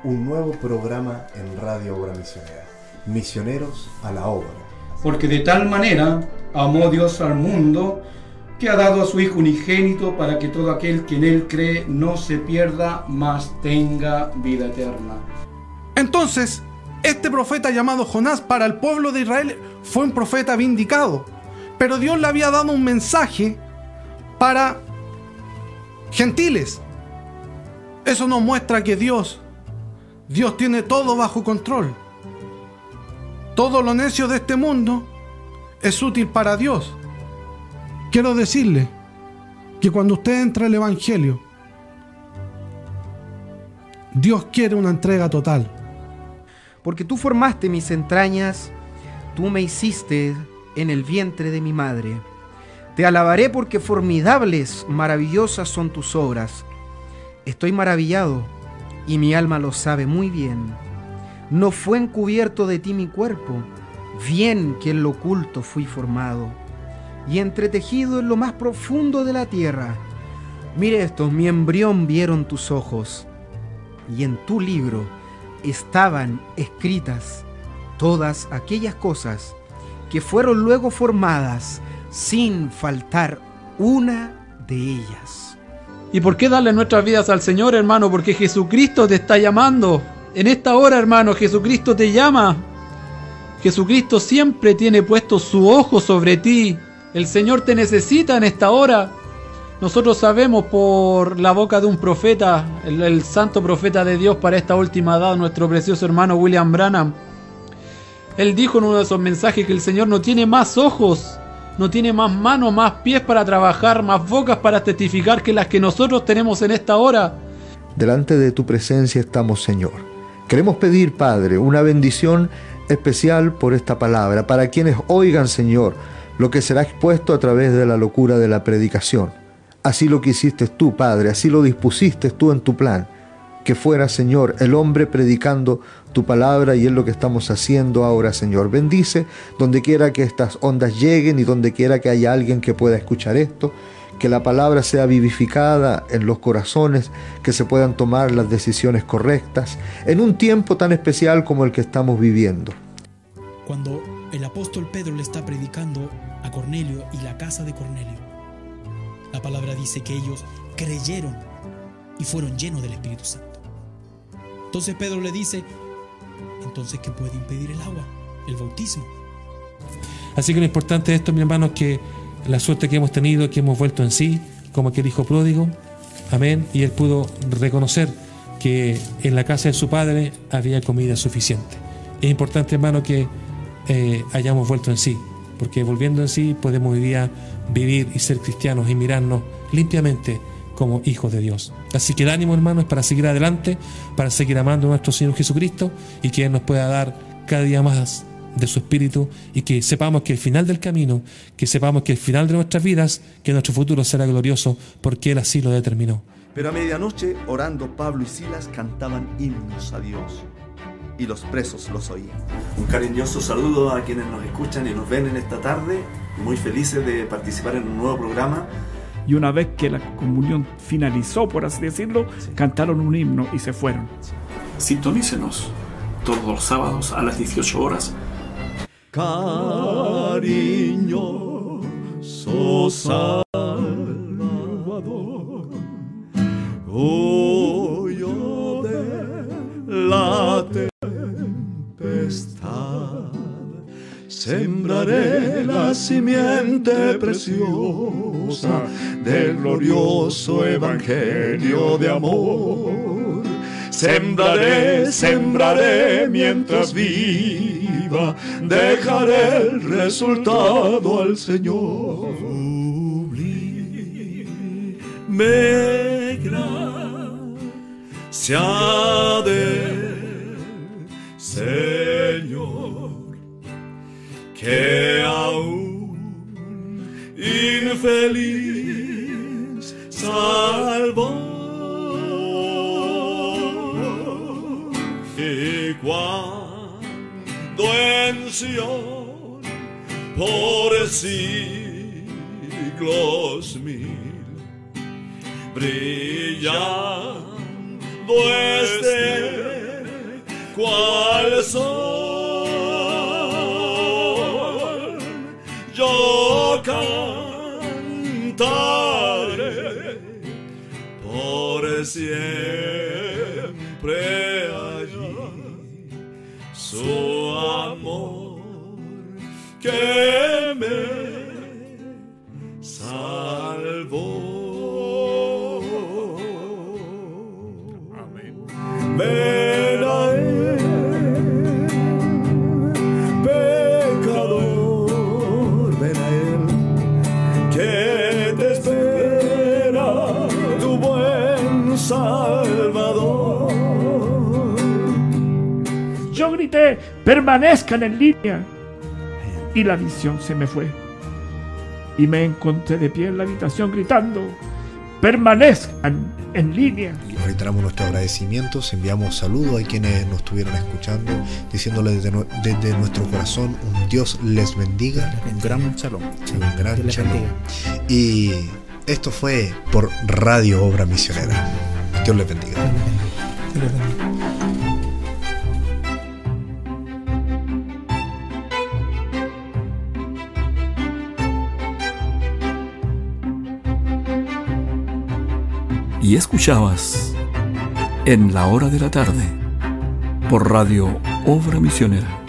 un nuevo programa en Radio Obra Misionera. Misioneros a la obra. Porque de tal manera amó Dios al mundo que ha dado a su Hijo unigénito para que todo aquel que en Él cree no se pierda, mas tenga vida eterna. Entonces, este profeta llamado Jonás para el pueblo de Israel fue un profeta vindicado. Pero Dios le había dado un mensaje para gentiles. Eso nos muestra que Dios, Dios tiene todo bajo control. Todo lo necio de este mundo es útil para Dios. Quiero decirle que cuando usted entra al Evangelio, Dios quiere una entrega total. Porque tú formaste mis entrañas, tú me hiciste en el vientre de mi madre. Te alabaré porque formidables, maravillosas son tus obras. Estoy maravillado y mi alma lo sabe muy bien. No fue encubierto de ti mi cuerpo, bien que en lo oculto fui formado y entretejido en lo más profundo de la tierra. Mire esto, mi embrión vieron tus ojos y en tu libro estaban escritas todas aquellas cosas que fueron luego formadas sin faltar una de ellas. ¿Y por qué darle nuestras vidas al Señor, hermano? Porque Jesucristo te está llamando. En esta hora, hermano, Jesucristo te llama. Jesucristo siempre tiene puesto su ojo sobre ti. El Señor te necesita en esta hora. Nosotros sabemos por la boca de un profeta, el, santo profeta de Dios para esta última edad, nuestro precioso hermano William Branham. Él dijo en uno de esos mensajes que el Señor no tiene más ojos, no tiene más manos, más pies para trabajar, más bocas para testificar que las que nosotros tenemos en esta hora. Delante de tu presencia estamos, Señor. Queremos pedir, Padre, una bendición especial por esta palabra, para quienes oigan, Señor, lo que será expuesto a través de la locura de la predicación. Así lo quisiste tú, Padre, así lo dispusiste tú en tu plan. Que fuera, Señor, el hombre predicando tu palabra y es lo que estamos haciendo ahora, Señor. Bendice donde quiera que estas ondas lleguen y donde quiera que haya alguien que pueda escuchar esto. Que la palabra sea vivificada en los corazones, que se puedan tomar las decisiones correctas en un tiempo tan especial como el que estamos viviendo. Cuando el apóstol Pedro le está predicando a Cornelio y la casa de Cornelio, la palabra dice que ellos creyeron y fueron llenos del Espíritu Santo. Entonces Pedro le dice, entonces ¿qué puede impedir el agua? El bautismo. Así que lo importante de esto, mi hermano, es que la suerte que hemos tenido, que hemos vuelto en sí, como aquel hijo pródigo, amén, y él pudo reconocer que en la casa de su padre había comida suficiente. Es importante, hermano, que eh, hayamos vuelto en sí, porque volviendo en sí podemos hoy vivir y ser cristianos y mirarnos limpiamente como hijos de Dios. Así que el ánimo, hermano, es para seguir adelante, para seguir amando a nuestro Señor Jesucristo y que Él nos pueda dar cada día más de su espíritu y que sepamos que el final del camino, que sepamos que el final de nuestras vidas, que nuestro futuro será glorioso porque Él así lo determinó. Pero a medianoche, orando, Pablo y Silas cantaban himnos a Dios y los presos los oían. Un cariñoso saludo a quienes nos escuchan y nos ven en esta tarde, muy felices de participar en un nuevo programa. Y una vez que la comunión finalizó, por así decirlo, cantaron un himno y se fueron. Sintonícenos todos los sábados a las 18 horas. Cariñoso Salvador, huyo Sembraré la simiente preciosa del glorioso evangelio de amor. Sembraré, sembraré mientras viva, dejaré el resultado al Señor. Me gracia del Señor que aún infeliz salvó. Y cuando en Sion por siglos mil brillando este cual sol yo cantaré por siempre allí su amor que me salvó. Amén. Ven Permanezcan en línea. Y la visión se me fue. Y me encontré de pie en la habitación gritando, permanezcan en línea. Reiteramos nuestros agradecimientos, enviamos saludos a quienes nos estuvieron escuchando, diciéndoles desde, nu- desde nuestro corazón un Dios les bendiga. Un gran shalom. un gran shalom. Y esto fue por Radio Obra Misionera. Dios les bendiga. Y escuchabas en la hora de la tarde por Radio Obra Misionera